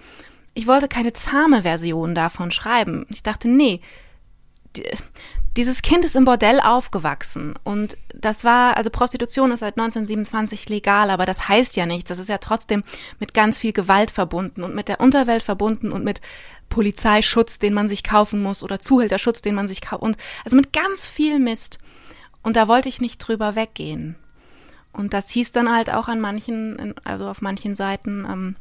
ich wollte keine zahme Version davon schreiben. Ich dachte, nee, dieses Kind ist im Bordell aufgewachsen und das war, also Prostitution ist seit 1927 legal, aber das heißt ja nichts. Das ist ja trotzdem mit ganz viel Gewalt verbunden und mit der Unterwelt verbunden und mit Polizeischutz, den man sich kaufen muss oder Zuhälterschutz, den man sich kauft und also mit ganz viel Mist. Und da wollte ich nicht drüber weggehen. Und das hieß dann halt auch an manchen, also auf manchen Seiten, ähm,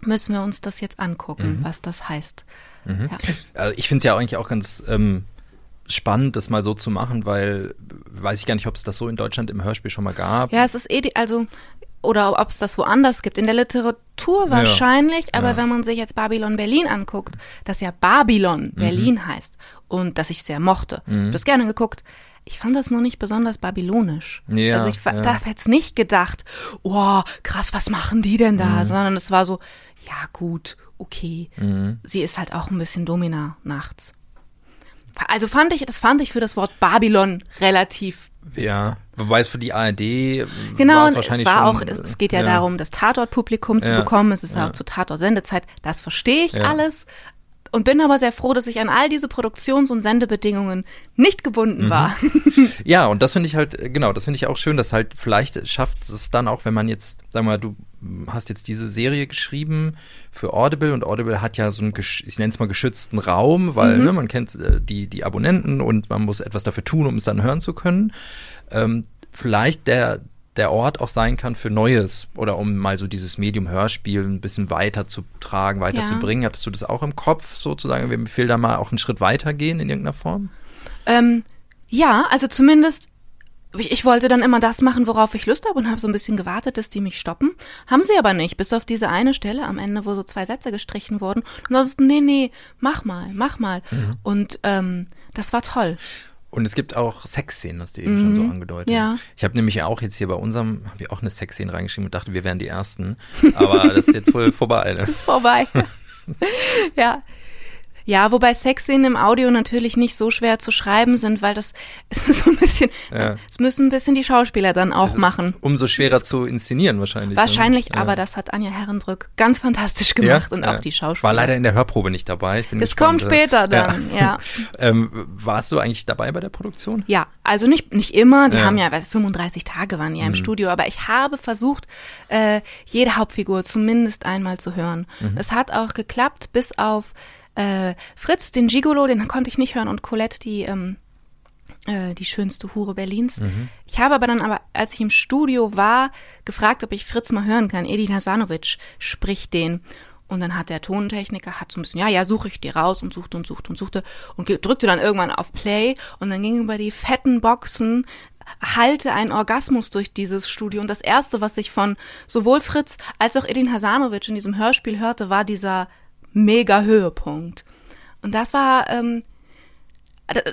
müssen wir uns das jetzt angucken, Mhm. was das heißt. Mhm. Ja. Also ich finde es ja eigentlich auch ganz ähm, spannend, das mal so zu machen, weil weiß ich gar nicht, ob es das so in Deutschland im Hörspiel schon mal gab. Ja, es ist eh, die, also, oder ob es das woanders gibt. In der Literatur Ja. wahrscheinlich, aber Ja. wenn man sich jetzt Babylon Berlin anguckt, das ja Babylon Berlin heißt und das ich sehr mochte, Mhm. das gerne geguckt. Ich fand das nur nicht besonders babylonisch. Ja, also ich ja. ja. habe jetzt nicht gedacht, oh, krass, was machen die denn da? Mhm. Sondern es war so, ja gut, okay. Mhm. Sie ist halt auch ein bisschen Domina nachts. Also fand ich, das fand ich für das Wort Babylon relativ Ja, wobei es für die ARD Genau, war und es wahrscheinlich war schon, auch, es, es geht ja, ja. darum, das Tatort-Publikum zu Ja, bekommen. Es ist ja. auch zur Tatort-Sendezeit. Das verstehe ich alles. Und bin aber sehr froh, dass ich an all diese Produktions- und Sendebedingungen nicht gebunden Mhm. war. <laughs> Ja, und das finde ich halt, genau, das finde ich auch schön, dass halt vielleicht schafft es dann auch, wenn man jetzt, sag mal, du hast jetzt diese Serie geschrieben für Audible und Audible hat ja so einen, ich nenne es mal geschützten Raum, weil Mhm. ne, man kennt äh, die, die Abonnenten und man muss etwas dafür tun, um es dann hören zu können. Ähm, vielleicht der, der Ort auch sein kann für Neues oder um mal so dieses Medium Hörspiel ein bisschen weiter zu tragen, weiter Ja. zu bringen. Hattest du das auch im Kopf sozusagen? Wir empfehlen da mal auch einen Schritt weitergehen in irgendeiner Form? ähm, ja, also zumindest, ich, wollte dann immer das machen, worauf ich Lust habe und habe so ein bisschen gewartet, dass die mich stoppen. Haben sie aber nicht, bis auf diese eine Stelle am Ende, wo so zwei Sätze gestrichen wurden. Ansonsten, nee, nee, mach mal, mach mal. Mhm. Und ähm, das war toll. Und es gibt auch Sexszenen, das du eben schon so Mhm. angedeutet. Ja. Ich habe nämlich auch jetzt hier bei unserem, habe ich auch eine Sexszene reingeschrieben und dachte, wir wären die Ersten. Aber das ist jetzt wohl vorbei. Ne? ist <laughs> vorbei. <laughs> ja. Ja, wobei Sexszenen im Audio natürlich nicht so schwer zu schreiben sind, weil das <laughs> ist so ein bisschen, ja. das müssen ein bisschen die Schauspieler dann auch also machen. Umso schwerer zu inszenieren wahrscheinlich. Ne? Wahrscheinlich, ne? aber das hat Anja Herrenbrück ganz fantastisch gemacht ja? und auch die Schauspieler. War leider in der Hörprobe nicht dabei. Ich bin es kommt später dann, ja. <laughs> ähm, warst du eigentlich dabei bei der Produktion? Ja, also nicht, nicht immer, die haben ja 35 Tage waren ja im mhm. Studio, aber ich habe versucht, äh, jede Hauptfigur zumindest einmal zu hören. Mhm. Es hat auch geklappt, bis auf äh, Fritz, den Gigolo, den konnte ich nicht hören und Colette, die ähm, äh, die schönste Hure Berlins. Mhm. Ich habe aber dann aber, als ich im Studio war, gefragt, ob ich Fritz mal hören kann. Edin Hasanovic spricht den. Und dann hat der Tontechniker, hat so ein bisschen, ja, ja, suche ich dir raus und suchte und suchte und suchte und drückte dann irgendwann auf Play und dann ging über die fetten Boxen halte einen Orgasmus durch dieses Studio. Und das erste, was ich von sowohl Fritz als auch Edin Hasanovic in diesem Hörspiel hörte, war dieser mega Höhepunkt. Und das war, ähm,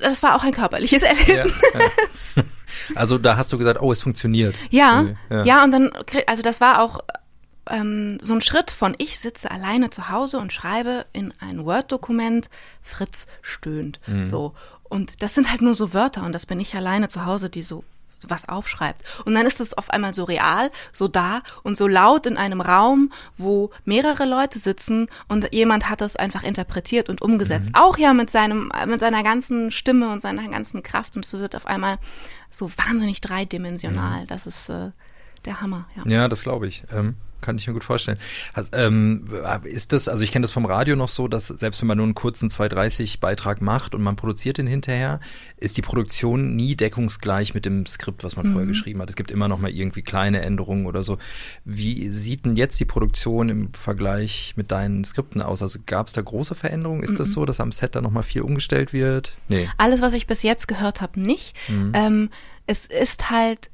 das war auch ein körperliches <laughs> Erlebnis. Ja, ja. Also da hast du gesagt, oh, es funktioniert. Ja, ja, ja, und dann, also das war auch ähm, so ein Schritt von ich sitze alleine zu Hause und schreibe in ein Word-Dokument, Fritz stöhnt. Mhm. So. Und das sind halt nur so Wörter und das bin ich alleine zu Hause, die so was aufschreibt. Und dann ist es auf einmal so real, so da und so laut in einem Raum, wo mehrere Leute sitzen und jemand hat das einfach interpretiert und umgesetzt. Mhm. Auch ja mit seinem, mit seiner ganzen Stimme und seiner ganzen Kraft und es wird auf einmal so wahnsinnig dreidimensional. Mhm. Das ist äh, der Hammer. Ja, ja das glaube ich. Ähm kann ich mir gut vorstellen. Also, ähm, ist das, also ich kenne das vom Radio noch so, dass selbst wenn man nur einen kurzen 230 Beitrag macht und man produziert den hinterher, ist die Produktion nie deckungsgleich mit dem Skript, was man mhm. vorher geschrieben hat. Es gibt immer noch mal irgendwie kleine Änderungen oder so. Wie sieht denn jetzt die Produktion im Vergleich mit deinen Skripten aus? Also gab es da große Veränderungen? Ist mhm. das so, dass am Set da noch mal viel umgestellt wird? Nee. Alles, was ich bis jetzt gehört habe, nicht. Mhm. Ähm, es ist halt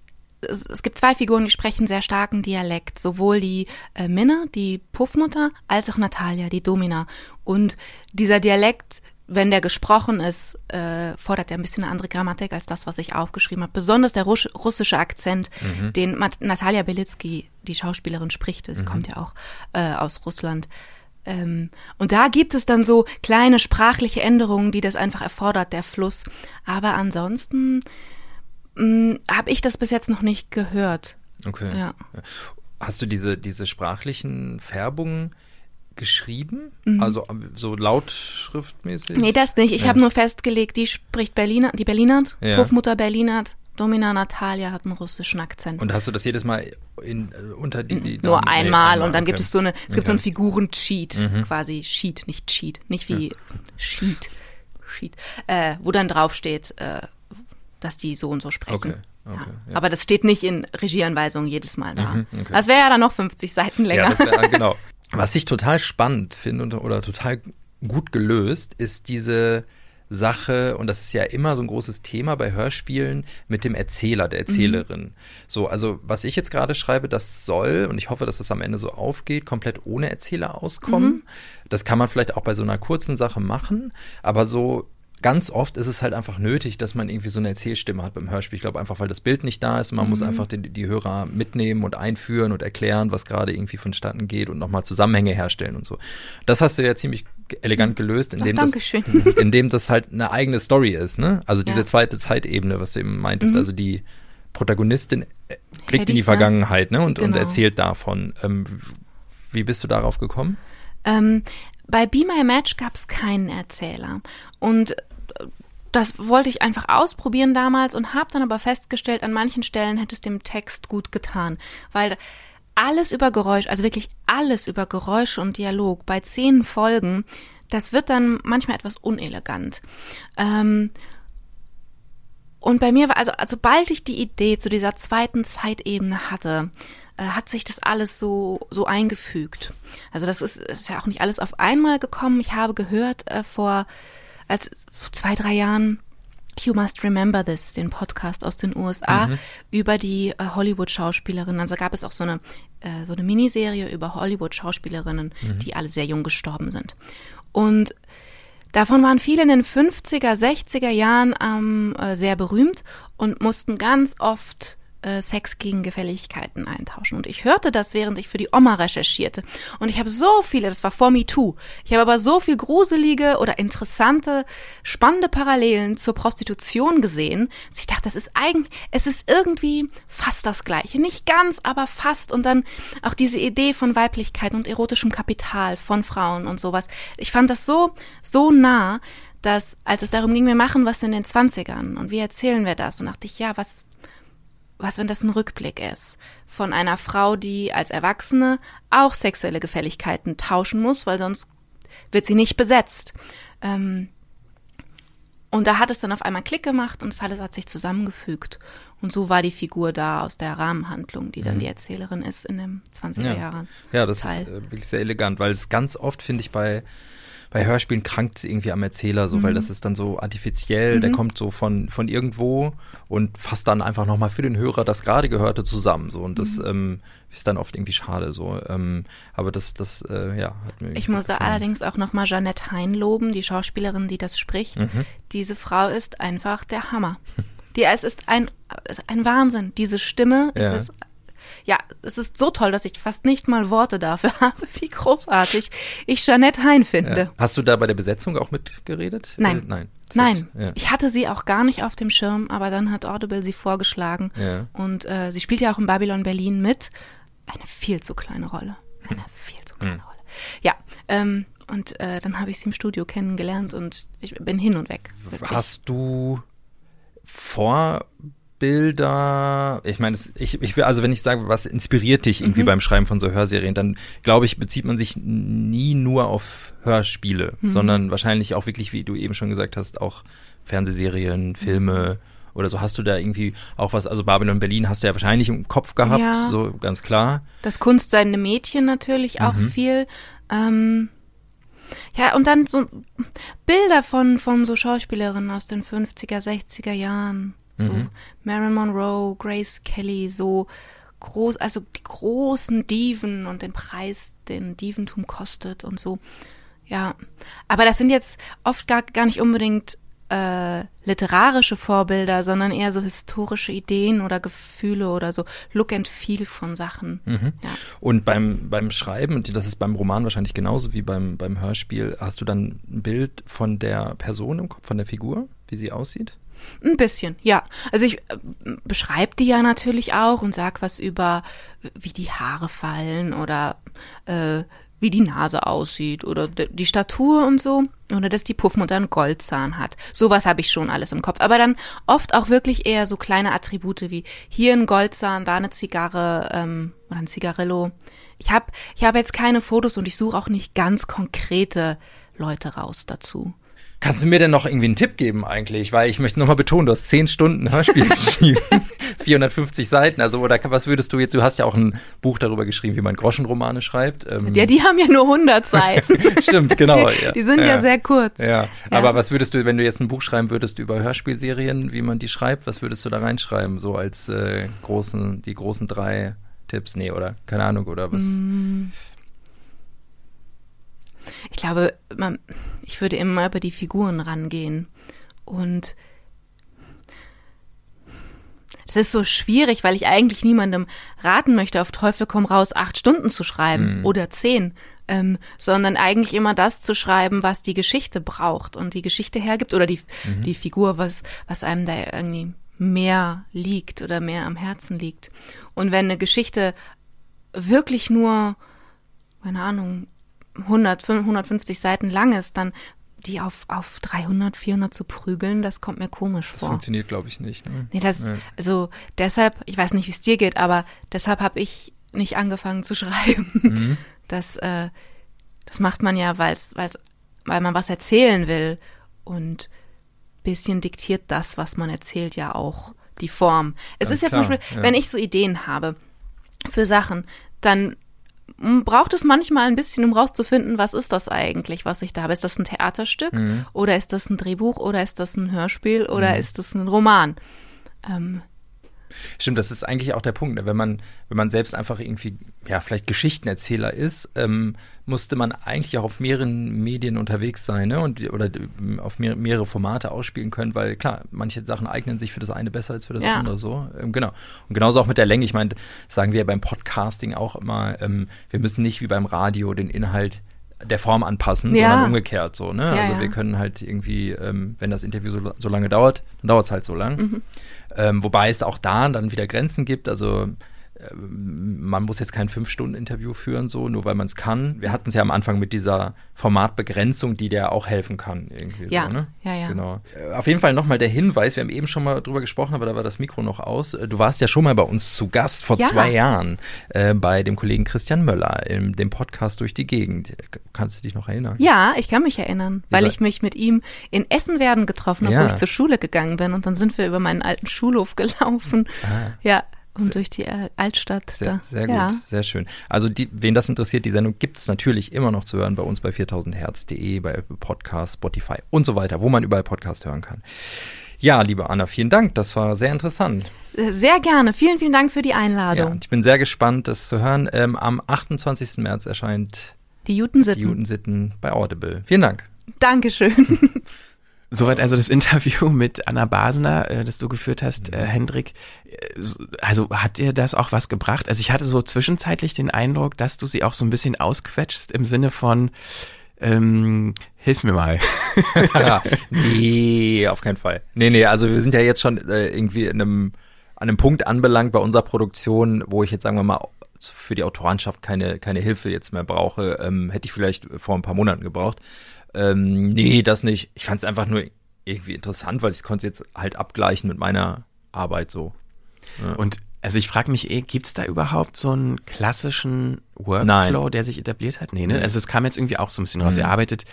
es, es, gibt zwei Figuren, die sprechen sehr starken Dialekt. Sowohl die äh, Minna, die Puffmutter, als auch Natalia, die Domina. Und dieser Dialekt, wenn der gesprochen ist, äh, fordert er ein bisschen eine andere Grammatik als das, was ich aufgeschrieben habe. Besonders der Russ russische Akzent, mhm. den Mat Natalia Belitsky, die Schauspielerin, spricht. Sie mhm. kommt ja auch äh, aus Russland. Ähm, und da gibt es dann so kleine sprachliche Änderungen, die das einfach erfordert, der Fluss. Aber ansonsten habe ich das bis jetzt noch nicht gehört. Okay. Ja. Hast du diese, diese sprachlichen Färbungen geschrieben? Mhm. Also ähm, so lautschriftmäßig? Nee, das nicht. Ich ja. habe nur festgelegt, die spricht Berliner, die Berlinert, ja. Puffmutter Berlinert, Domina Natalia hat einen russischen Akzent. Und hast du das jedes Mal in, äh, unter die, die Nur einmal, einmal, und dann okay. gibt es so eine, es okay. gibt so einen Figuren-Cheat, mhm. quasi Sheet, nicht Cheat, nicht wie ja. Sheet, Sheet, äh, wo dann draufsteht, äh, dass die so und so sprechen. Okay. Okay, ja. Ja. Aber das steht nicht in Regieanweisungen jedes Mal da. Mhm, okay. Das wäre ja dann noch 50 Seiten länger. Ja, das wär, genau. <laughs> Was ich total spannend finde oder total gut gelöst, ist diese Sache, und das ist ja immer so ein großes Thema bei Hörspielen, mit dem Erzähler, der Erzählerin. Mhm. So, also was ich jetzt gerade schreibe, das soll, und ich hoffe, dass das am Ende so aufgeht, komplett ohne Erzähler auskommen. Mhm. Das kann man vielleicht auch bei so einer kurzen Sache machen, aber so ganz oft ist es halt einfach nötig, dass man irgendwie so eine Erzählstimme hat beim Hörspiel. Ich glaube einfach, weil das Bild nicht da ist. Man mhm. muss einfach die, die, Hörer mitnehmen und einführen und erklären, was gerade irgendwie vonstatten geht und nochmal Zusammenhänge herstellen und so. Das hast du ja ziemlich elegant mhm. gelöst, indem, Ach, das, <laughs> indem das halt eine eigene Story ist. Ne? Also diese ja. zweite Zeitebene, was du eben meintest. Mhm. Also die Protagonistin äh, blickt in die Vergangenheit ne? und, genau. und erzählt davon. Ähm, wie bist du darauf gekommen? Ähm, bei Be My Match gab es keinen Erzähler. Und das wollte ich einfach ausprobieren damals und habe dann aber festgestellt, an manchen Stellen hätte es dem Text gut getan, weil alles über Geräusch, also wirklich alles über Geräusche und Dialog bei zehn Folgen, das wird dann manchmal etwas unelegant. Ähm, und bei mir war, also, also sobald ich die Idee zu dieser zweiten Zeitebene hatte, äh, hat sich das alles so, so eingefügt. Also das ist, ist ja auch nicht alles auf einmal gekommen. Ich habe gehört äh, vor als zwei, drei Jahren You Must Remember This, den Podcast aus den USA mhm. über die äh, Hollywood-Schauspielerinnen. Also gab es auch so eine, äh, so eine Miniserie über Hollywood-Schauspielerinnen, mhm. die alle sehr jung gestorben sind. Und davon waren viele in den 50er, 60er Jahren ähm, äh, sehr berühmt und mussten ganz oft äh, Sex gegen Gefälligkeiten eintauschen. Und ich hörte das, während ich für die Oma recherchierte. Und ich habe so viele, das war vor MeToo, ich habe aber so viel gruselige oder interessante, spannende Parallelen zur Prostitution gesehen, dass ich dachte, das ist eigentlich, es ist irgendwie fast das Gleiche. Nicht ganz, aber fast. Und dann auch diese Idee von Weiblichkeit und erotischem Kapital von Frauen und sowas. Ich fand das so, so nah, dass als es darum ging, wir machen was in den Zwanzigern und wie erzählen wir das? Und dachte ich, ja, was, was, wenn das ein Rückblick ist von einer Frau, die als Erwachsene auch sexuelle Gefälligkeiten tauschen muss, weil sonst wird sie nicht besetzt. Ähm, und da hat es dann auf einmal Klick gemacht und es alles hat sich zusammengefügt. Und so war die Figur da aus der Rahmenhandlung, die dann mhm. die Erzählerin ist in den 20er Jahren. Ja, ja das Teil. ist äh, wirklich sehr elegant, weil es ganz oft, finde ich, bei bei Hörspielen krankt es irgendwie am Erzähler so, mhm. weil das ist dann so artifiziell, mhm. der kommt so von, von irgendwo und fasst dann einfach nochmal für den Hörer das gerade Gehörte zusammen. So und das mhm. ähm, ist dann oft irgendwie schade so. Ähm, aber das, das, äh, ja, hat mir Ich muss da allerdings auch nochmal Jeanette Hein loben, die Schauspielerin, die das spricht. Mhm. Diese Frau ist einfach der Hammer. Die, es ist ein, ein Wahnsinn. Diese Stimme, ja. es ist ja, es ist so toll, dass ich fast nicht mal Worte dafür <laughs> habe, wie großartig ich Jeanette Hein finde. Ja. Hast du da bei der Besetzung auch mitgeredet? Nein. Äh, nein. Nein, ja. ich hatte sie auch gar nicht auf dem Schirm, aber dann hat Audible sie vorgeschlagen. Ja. Und äh, sie spielt ja auch in Babylon Berlin mit. Eine viel zu kleine Rolle. Eine hm. viel zu kleine hm. Rolle. Ja, ähm, und äh, dann habe ich sie im Studio kennengelernt und ich bin hin und weg. Wirklich. Hast du vor Bilder, ich meine, ich, ich will, also wenn ich sage, was inspiriert dich irgendwie mhm. beim Schreiben von so Hörserien, dann glaube ich, bezieht man sich nie nur auf Hörspiele, mhm. sondern wahrscheinlich auch wirklich, wie du eben schon gesagt hast, auch Fernsehserien, Filme mhm. oder so. Hast du da irgendwie auch was, also Babylon Berlin hast du ja wahrscheinlich im Kopf gehabt, ja. so ganz klar. Das Kunstseidende Mädchen natürlich auch mhm. viel. Ähm, ja, und dann so Bilder von, von so Schauspielerinnen aus den 50er, 60er Jahren. So mhm. Marilyn Monroe, Grace Kelly, so groß, also die großen Diven und den Preis, den Diventum kostet und so. Ja, aber das sind jetzt oft gar, gar nicht unbedingt äh, literarische Vorbilder, sondern eher so historische Ideen oder Gefühle oder so Look and Feel von Sachen. Mhm. Ja. Und beim, beim Schreiben, und das ist beim Roman wahrscheinlich genauso wie beim, beim Hörspiel, hast du dann ein Bild von der Person im Kopf, von der Figur, wie sie aussieht? Ein bisschen, ja. Also ich äh, beschreibe die ja natürlich auch und sag was über, wie die Haare fallen oder äh, wie die Nase aussieht oder die Statur und so. Oder dass die Puffmutter einen Goldzahn hat. Sowas habe ich schon alles im Kopf. Aber dann oft auch wirklich eher so kleine Attribute wie hier ein Goldzahn, da eine Zigarre ähm, oder ein Zigarillo. Ich habe ich hab jetzt keine Fotos und ich suche auch nicht ganz konkrete Leute raus dazu. Kannst du mir denn noch irgendwie einen Tipp geben eigentlich? Weil ich möchte nochmal betonen, du hast zehn Stunden <laughs> Hörspiel geschrieben, <laughs> 450 Seiten. Also oder was würdest du jetzt? Du hast ja auch ein Buch darüber geschrieben, wie man Groschenromane schreibt. Ähm ja, die haben ja nur 100 Seiten. <laughs> Stimmt, genau. Die, ja. die sind ja. ja. sehr kurz. Ja. ja. Aber was würdest du, wenn du jetzt ein Buch schreiben würdest über Hörspielserien, wie man die schreibt, was würdest du da reinschreiben? So als äh, großen, die großen drei Tipps? Nee, oder keine Ahnung, oder was? Mm. Ich glaube, man, ich würde immer über die Figuren rangehen. Und es ist so schwierig, weil ich eigentlich niemandem raten möchte, auf Teufel komm raus, acht Stunden zu schreiben mhm. oder zehn, ähm, sondern eigentlich immer das zu schreiben, was die Geschichte braucht und die Geschichte hergibt oder die, mhm. die Figur, was, was einem da irgendwie mehr liegt oder mehr am Herzen liegt. Und wenn eine Geschichte wirklich nur, keine Ahnung, 100, 150 Seiten lang ist, dann die auf, auf 300, 400 zu prügeln, das kommt mir komisch vor. Das funktioniert, glaube ich, nicht. Ne? Nee, das, nee. also deshalb, ich weiß nicht, wie es dir geht, aber deshalb habe ich nicht angefangen zu <laughs> schreiben. Mhm. Das, äh, das macht man ja, weil's, weil's, weil man was erzählen will und bisschen diktiert das, was man erzählt, ja auch die Form. Es Ganz ist ja klar, zum Beispiel, ja. wenn ich so Ideen habe für Sachen, dann braucht es manchmal ein bisschen, um rauszufinden, was ist das eigentlich, was ich da habe. Ist das ein Theaterstück mhm. oder ist das ein Drehbuch oder ist das ein Hörspiel oder mhm. ist das ein Roman? Ähm, Stimmt, das ist eigentlich auch der Punkt. Ne? Wenn man, wenn man selbst einfach irgendwie, ja, vielleicht Geschichtenerzähler ist, ähm, musste man eigentlich auch auf mehreren Medien unterwegs sein, ne? Und oder ähm, auf mehr, mehrere Formate ausspielen können, weil klar, manche Sachen eignen sich für das eine besser als für das ja. andere. So, ähm, genau. Und genauso auch mit der Länge. Ich meine, sagen wir beim Podcasting auch immer, ähm, wir müssen nicht wie beim Radio den Inhalt der Form anpassen, ja. sondern umgekehrt so. Ne? Ja, also wir können halt irgendwie, ähm, wenn das Interview so, so lange dauert, dann dauert es halt so lang. Mhm. Ähm, wobei es auch da dann wieder Grenzen gibt. Also man muss jetzt kein Fünf-Stunden-Interview führen, so, nur weil man es kann. Wir hatten es ja am Anfang mit dieser Formatbegrenzung, die dir auch helfen kann. Irgendwie ja, so, ne? ja, ja. Genau. Äh, auf jeden Fall nochmal der Hinweis, wir haben eben schon mal drüber gesprochen, aber da war das Mikro noch aus. Äh, du warst ja schon mal bei uns zu Gast vor ja. zwei Jahren äh, bei dem Kollegen Christian Möller in dem Podcast Durch die Gegend. Kannst du dich noch erinnern? Ja, ich kann mich erinnern, weil ich mich mit ihm in Essenwerden getroffen habe, ja. wo ich zur Schule gegangen bin und dann sind wir über meinen alten Schulhof gelaufen. Ah. Ja, und sehr, durch die Altstadt. Sehr, da. sehr gut, ja. sehr schön. Also die, wen das interessiert, die Sendung gibt es natürlich immer noch zu hören bei uns bei 4000herz.de, bei Apple Podcasts, Spotify und so weiter, wo man überall Podcast hören kann. Ja, liebe Anna, vielen Dank. Das war sehr interessant. Äh, sehr gerne. Vielen, vielen Dank für die Einladung. Ja, ich bin sehr gespannt, das zu hören. Ähm, am 28. März erscheint die Jutensitten. die Jutensitten bei Audible. Vielen Dank. Dankeschön. <laughs> Soweit also das <laughs> Interview mit Anna Basner, äh, das du geführt hast, äh, Hendrik. Äh, also hat dir das auch was gebracht? Also ich hatte so zwischenzeitlich den Eindruck, dass du sie auch so ein bisschen ausquetschst im Sinne von, ähm, hilf mir mal. <laughs> nee, auf keinen Fall. Nee, nee, also wir sind ja jetzt schon äh, irgendwie in einem, an einem Punkt anbelangt bei unserer Produktion, wo ich jetzt sagen wir mal für die Autorenschaft keine, keine Hilfe jetzt mehr brauche. Ähm, hätte ich vielleicht vor ein paar Monaten gebraucht. Ähm, nee, das nicht. Ich fand es einfach nur irgendwie interessant, weil ich konnte es jetzt halt abgleichen mit meiner Arbeit so. Ja. Und also ich frage mich eh, gibt es da überhaupt so einen klassischen Workflow, Nein. der sich etabliert hat? Nee, ne? Also es kam jetzt irgendwie auch so ein bisschen raus. Mhm. Ihr arbeitet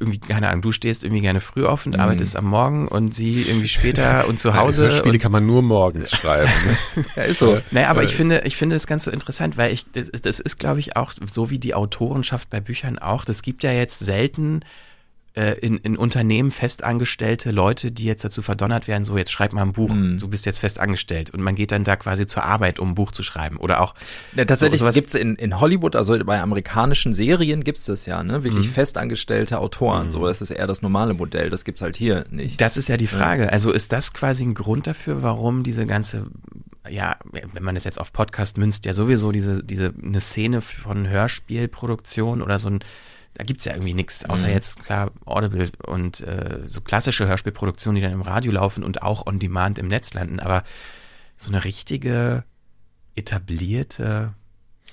irgendwie, keine Ahnung, du stehst irgendwie gerne früh auf und mhm. arbeitest am Morgen und sie irgendwie später <laughs> und zu Hause. Spiele kann man nur morgens schreiben. Ne? <laughs> ja, ist so. Naja, aber ich finde, ich finde das ganz so interessant, weil ich, das, das ist, glaube ich, auch so wie die Autorenschaft bei Büchern auch. Das gibt ja jetzt selten äh, in, in Unternehmen festangestellte Leute, die jetzt dazu verdonnert werden, so jetzt schreib mal ein Buch, mhm. du bist jetzt festangestellt und man geht dann da quasi zur Arbeit, um ein Buch zu schreiben oder auch ja, tatsächlich so, gibt's in, in Hollywood, also bei amerikanischen Serien gibt's das ja, ne, wirklich mhm. festangestellte Autoren, mhm. so das ist eher das normale Modell, das gibt's halt hier nicht. Das ist ja die Frage, also ist das quasi ein Grund dafür, warum diese ganze ja, wenn man es jetzt auf Podcast münzt, ja sowieso diese, diese, eine Szene von Hörspielproduktion oder so ein da gibt's ja irgendwie nichts, außer mhm. jetzt klar Audible und äh, so klassische Hörspielproduktionen, die dann im Radio laufen und auch on demand im Netz landen, aber so eine richtige etablierte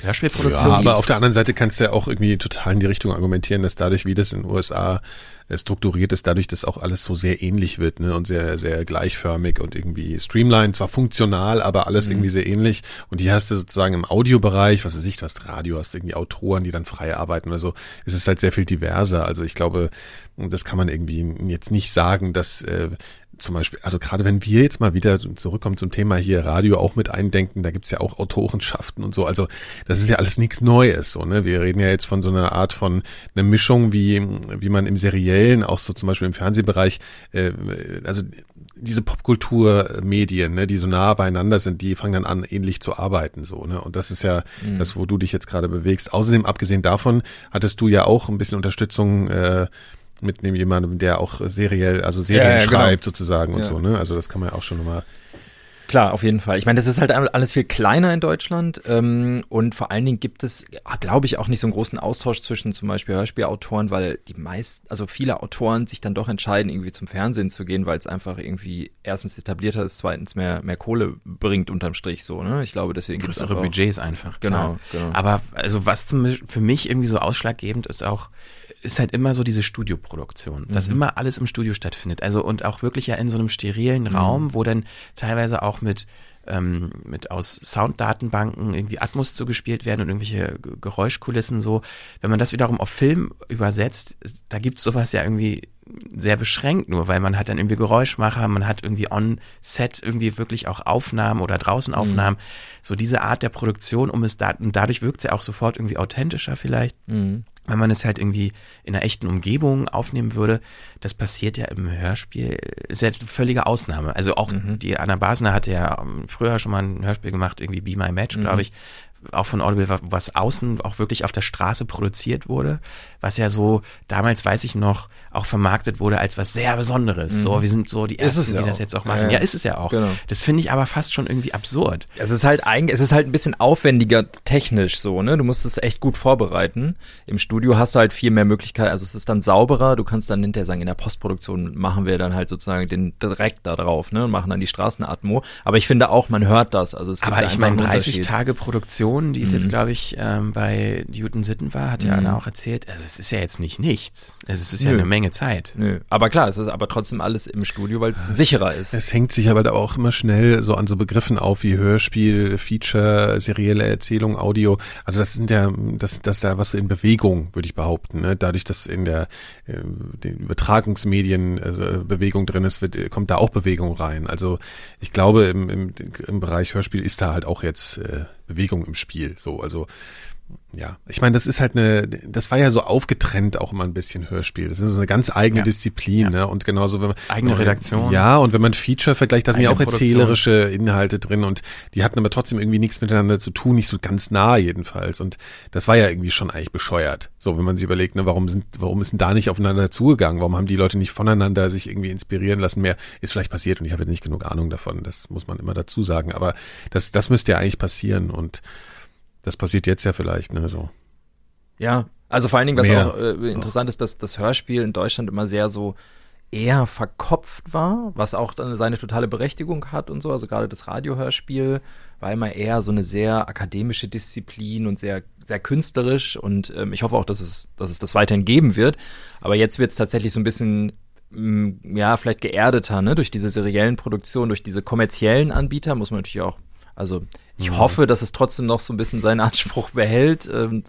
Hörspielproduktion. Ja, aber auf der anderen Seite kannst du ja auch irgendwie total in die Richtung argumentieren, dass dadurch, wie das in den USA äh, strukturiert ist, dadurch, dass auch alles so sehr ähnlich wird ne, und sehr, sehr gleichförmig und irgendwie streamlined, zwar funktional, aber alles mhm. irgendwie sehr ähnlich. Und die hast du sozusagen im Audiobereich, was weiß ich, du hast Radio, hast irgendwie Autoren, die dann frei arbeiten oder so, es ist halt sehr viel diverser. Also ich glaube, das kann man irgendwie jetzt nicht sagen, dass äh, zum Beispiel, also gerade wenn wir jetzt mal wieder zurückkommen zum Thema hier Radio auch mit eindenken, da gibt's ja auch Autorenschaften und so. Also das ist ja alles nichts Neues. So, ne? Wir reden ja jetzt von so einer Art von einer Mischung, wie, wie man im Seriellen, auch so zum Beispiel im Fernsehbereich, äh, also diese Popkulturmedien, ne, die so nah beieinander sind, die fangen dann an, ähnlich zu arbeiten. so ne? Und das ist ja mhm. das, wo du dich jetzt gerade bewegst. Außerdem, abgesehen davon, hattest du ja auch ein bisschen Unterstützung äh, mitnehmen, jemandem, der auch seriell, also Serien ja, ja, genau. schreibt genau. sozusagen und ja. so, ne? Also das kann man ja auch schon nochmal. Klar, auf jeden Fall. Ich meine, das ist halt alles viel kleiner in Deutschland ähm, und vor allen Dingen gibt es, glaube ich, auch nicht so einen großen Austausch zwischen zum Beispiel Hörspielautoren, weil die meisten, also viele Autoren sich dann doch entscheiden, irgendwie zum Fernsehen zu gehen, weil es einfach irgendwie erstens etablierter ist, zweitens mehr mehr Kohle bringt unterm Strich so. Ne? Ich glaube, deswegen gibt es größere Budgets einfach. Genau, genau. Aber also was zum, für mich irgendwie so ausschlaggebend ist auch ist halt immer so diese Studioproduktion, dass mhm. immer alles im Studio stattfindet. Also und auch wirklich ja in so einem sterilen mhm. Raum, wo dann teilweise auch mit ähm, mit aus Sounddatenbanken irgendwie Atmos zugespielt werden und irgendwelche Geräuschkulissen so. Wenn man das wiederum auf Film übersetzt, da gibt's sowas ja irgendwie sehr beschränkt nur, weil man hat dann irgendwie Geräuschmacher, man hat irgendwie on-set irgendwie wirklich auch Aufnahmen oder draußen Aufnahmen. Mhm. So diese Art der Produktion, um es da, und dadurch wirkt es ja auch sofort irgendwie authentischer vielleicht. Mhm wenn man es halt irgendwie in einer echten Umgebung aufnehmen würde, das passiert ja im Hörspiel, ist ja eine völlige Ausnahme. Also auch mhm. die Anna Basner hatte ja ähm, früher schon mal ein Hörspiel gemacht, irgendwie Be My Match, mhm. glaube ich, auch von Audible, was außen auch wirklich auf der Straße produziert wurde, was ja so, damals weiß ich noch, auch vermarktet wurde als was sehr Besonderes. Mhm. So, wir sind so die Ersten, ja die das jetzt auch machen. Ja, ja. ja, ist es ja auch. Genau. Das finde ich aber fast schon irgendwie absurd. Es ist halt eigentlich, es ist halt ein bisschen aufwendiger technisch so, ne? Du musst es echt gut vorbereiten. Im Studio hast du halt viel mehr Möglichkeiten, also es ist dann sauberer, du kannst dann hinterher sagen, in der Postproduktion machen wir dann halt sozusagen den direkt da drauf, ne? Und machen dann die Straßenatmo. Aber ich finde auch, man hört das. Also es aber ich meine, 30 Tage Produktion, die es mhm. jetzt, glaube ich, ähm, bei Newton Sitten war, hat ja mhm. Anna auch erzählt. Also es ist ja jetzt nicht nichts. Also es ist Nö. ja eine Menge Zeit. Nö. Aber klar, es ist aber trotzdem alles im Studio, weil es sicherer ist. Es hängt sich aber auch immer schnell so an so Begriffen auf wie Hörspiel, Feature, serielle Erzählung, Audio. Also das sind ja, das, das ist ja was in Bewegung, würde ich behaupten. Ne? Dadurch, dass in der äh, den Übertragungsmedien also Bewegung drin ist, wird, kommt da auch Bewegung rein. Also ich glaube, im, im, im Bereich Hörspiel ist da halt auch jetzt äh, Bewegung im Spiel. So, also ja, ich meine, das ist halt eine, das war ja so aufgetrennt auch immer ein bisschen Hörspiel. Das ist so eine ganz eigene ja. Disziplin, ja. ne? Und genauso wenn man eigene Redaktion. Ja, und wenn man Feature vergleicht, da sind ja auch erzählerische Inhalte drin und die hatten aber trotzdem irgendwie nichts miteinander zu tun, nicht so ganz nah jedenfalls. Und das war ja irgendwie schon eigentlich bescheuert. So, wenn man sich überlegt, ne, warum sind, warum ist denn da nicht aufeinander zugegangen? Warum haben die Leute nicht voneinander sich irgendwie inspirieren lassen? Mehr ist vielleicht passiert und ich habe jetzt nicht genug Ahnung davon. Das muss man immer dazu sagen. Aber das, das müsste ja eigentlich passieren und das passiert jetzt ja vielleicht, ne, so. Ja, also vor allen Dingen, was Mehr. auch äh, interessant ist, dass das Hörspiel in Deutschland immer sehr so eher verkopft war, was auch dann seine totale Berechtigung hat und so. Also gerade das Radiohörspiel war immer eher so eine sehr akademische Disziplin und sehr, sehr künstlerisch und ähm, ich hoffe auch, dass es, dass es das weiterhin geben wird. Aber jetzt wird es tatsächlich so ein bisschen mm, ja, vielleicht geerdeter, ne, durch diese seriellen Produktionen, durch diese kommerziellen Anbieter, muss man natürlich auch also ich mhm. hoffe, dass es trotzdem noch so ein bisschen seinen Anspruch behält. Ähm,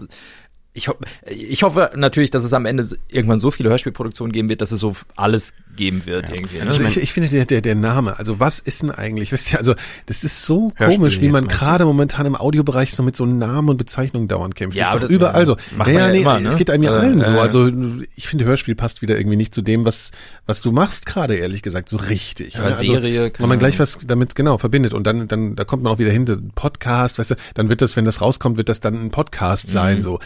ich, ho ich hoffe natürlich, dass es am Ende irgendwann so viele Hörspielproduktionen geben wird, dass es so alles geben wird ja. irgendwie. Ne? Also ich, ich finde der, der, der Name, also was ist denn eigentlich, wisst ihr, also das ist so Hörspiel komisch, wie man gerade momentan im Audiobereich so mit so Namen und Bezeichnungen dauernd kämpft. Ja, das ist doch überall so. Ja, ja nee, immer, ne? es geht einem ja äh, allen äh, so. Also ich finde Hörspiel passt wieder irgendwie nicht zu dem, was was du machst gerade, ehrlich gesagt, so richtig. Ja, also, Serie. Wenn man gleich was damit genau verbindet und dann dann da kommt man auch wieder hin, Podcast, weißt du, dann wird das, wenn das rauskommt, wird das dann ein Podcast sein, mhm. so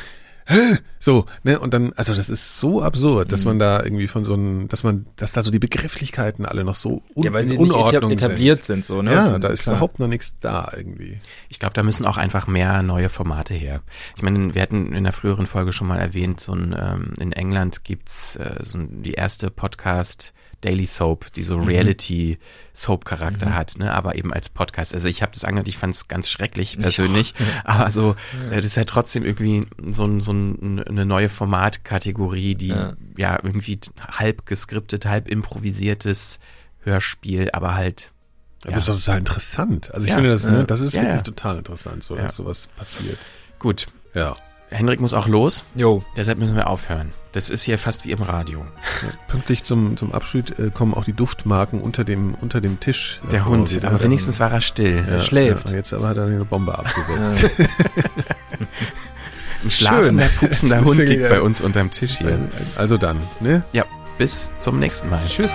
so, ne, und dann, also das ist so absurd, dass man da irgendwie von so einem, dass man, dass da so die Begrifflichkeiten alle noch so un ja, weil sie Unordnung nicht etabliert sind. sind, so, ne? Ja, da ist Klar. überhaupt noch nichts da irgendwie. Ich glaube, da müssen auch einfach mehr neue Formate her. Ich meine, wir hatten in der früheren Folge schon mal erwähnt, so ein, ähm, in England gibt's äh, so ein, die erste Podcast- Daily Soap, die so mhm. Reality-Soap-Charakter mhm. hat, ne? aber eben als Podcast. Also ich habe das angehört, ich fand es ganz schrecklich persönlich, <laughs> aber so, ja. das ist ja trotzdem irgendwie so, ein, so ein, eine neue Formatkategorie, die ja. ja irgendwie halb geskriptet, halb improvisiertes Hörspiel, aber halt ja. Das ist doch total interessant. Also ich ja, finde das, ne, das ist ja, wirklich total interessant, so dass sowas passiert. Gut. Ja. Henrik muss auch los. Jo. Deshalb müssen wir aufhören. Das ist hier fast wie im Radio. Ja, pünktlich zum, zum Abschied äh, kommen auch die Duftmarken unter dem, unter dem Tisch. Der vor, Hund, aber wenigstens war er still. Ja, er schläft. Ja, jetzt aber hat er eine Bombe abgesetzt. <laughs> Ein schlafender, pupsender Hund <laughs> liegt bei uns unterm Tisch hier. Also dann, ne? Ja, bis zum nächsten Mal. Tschüss.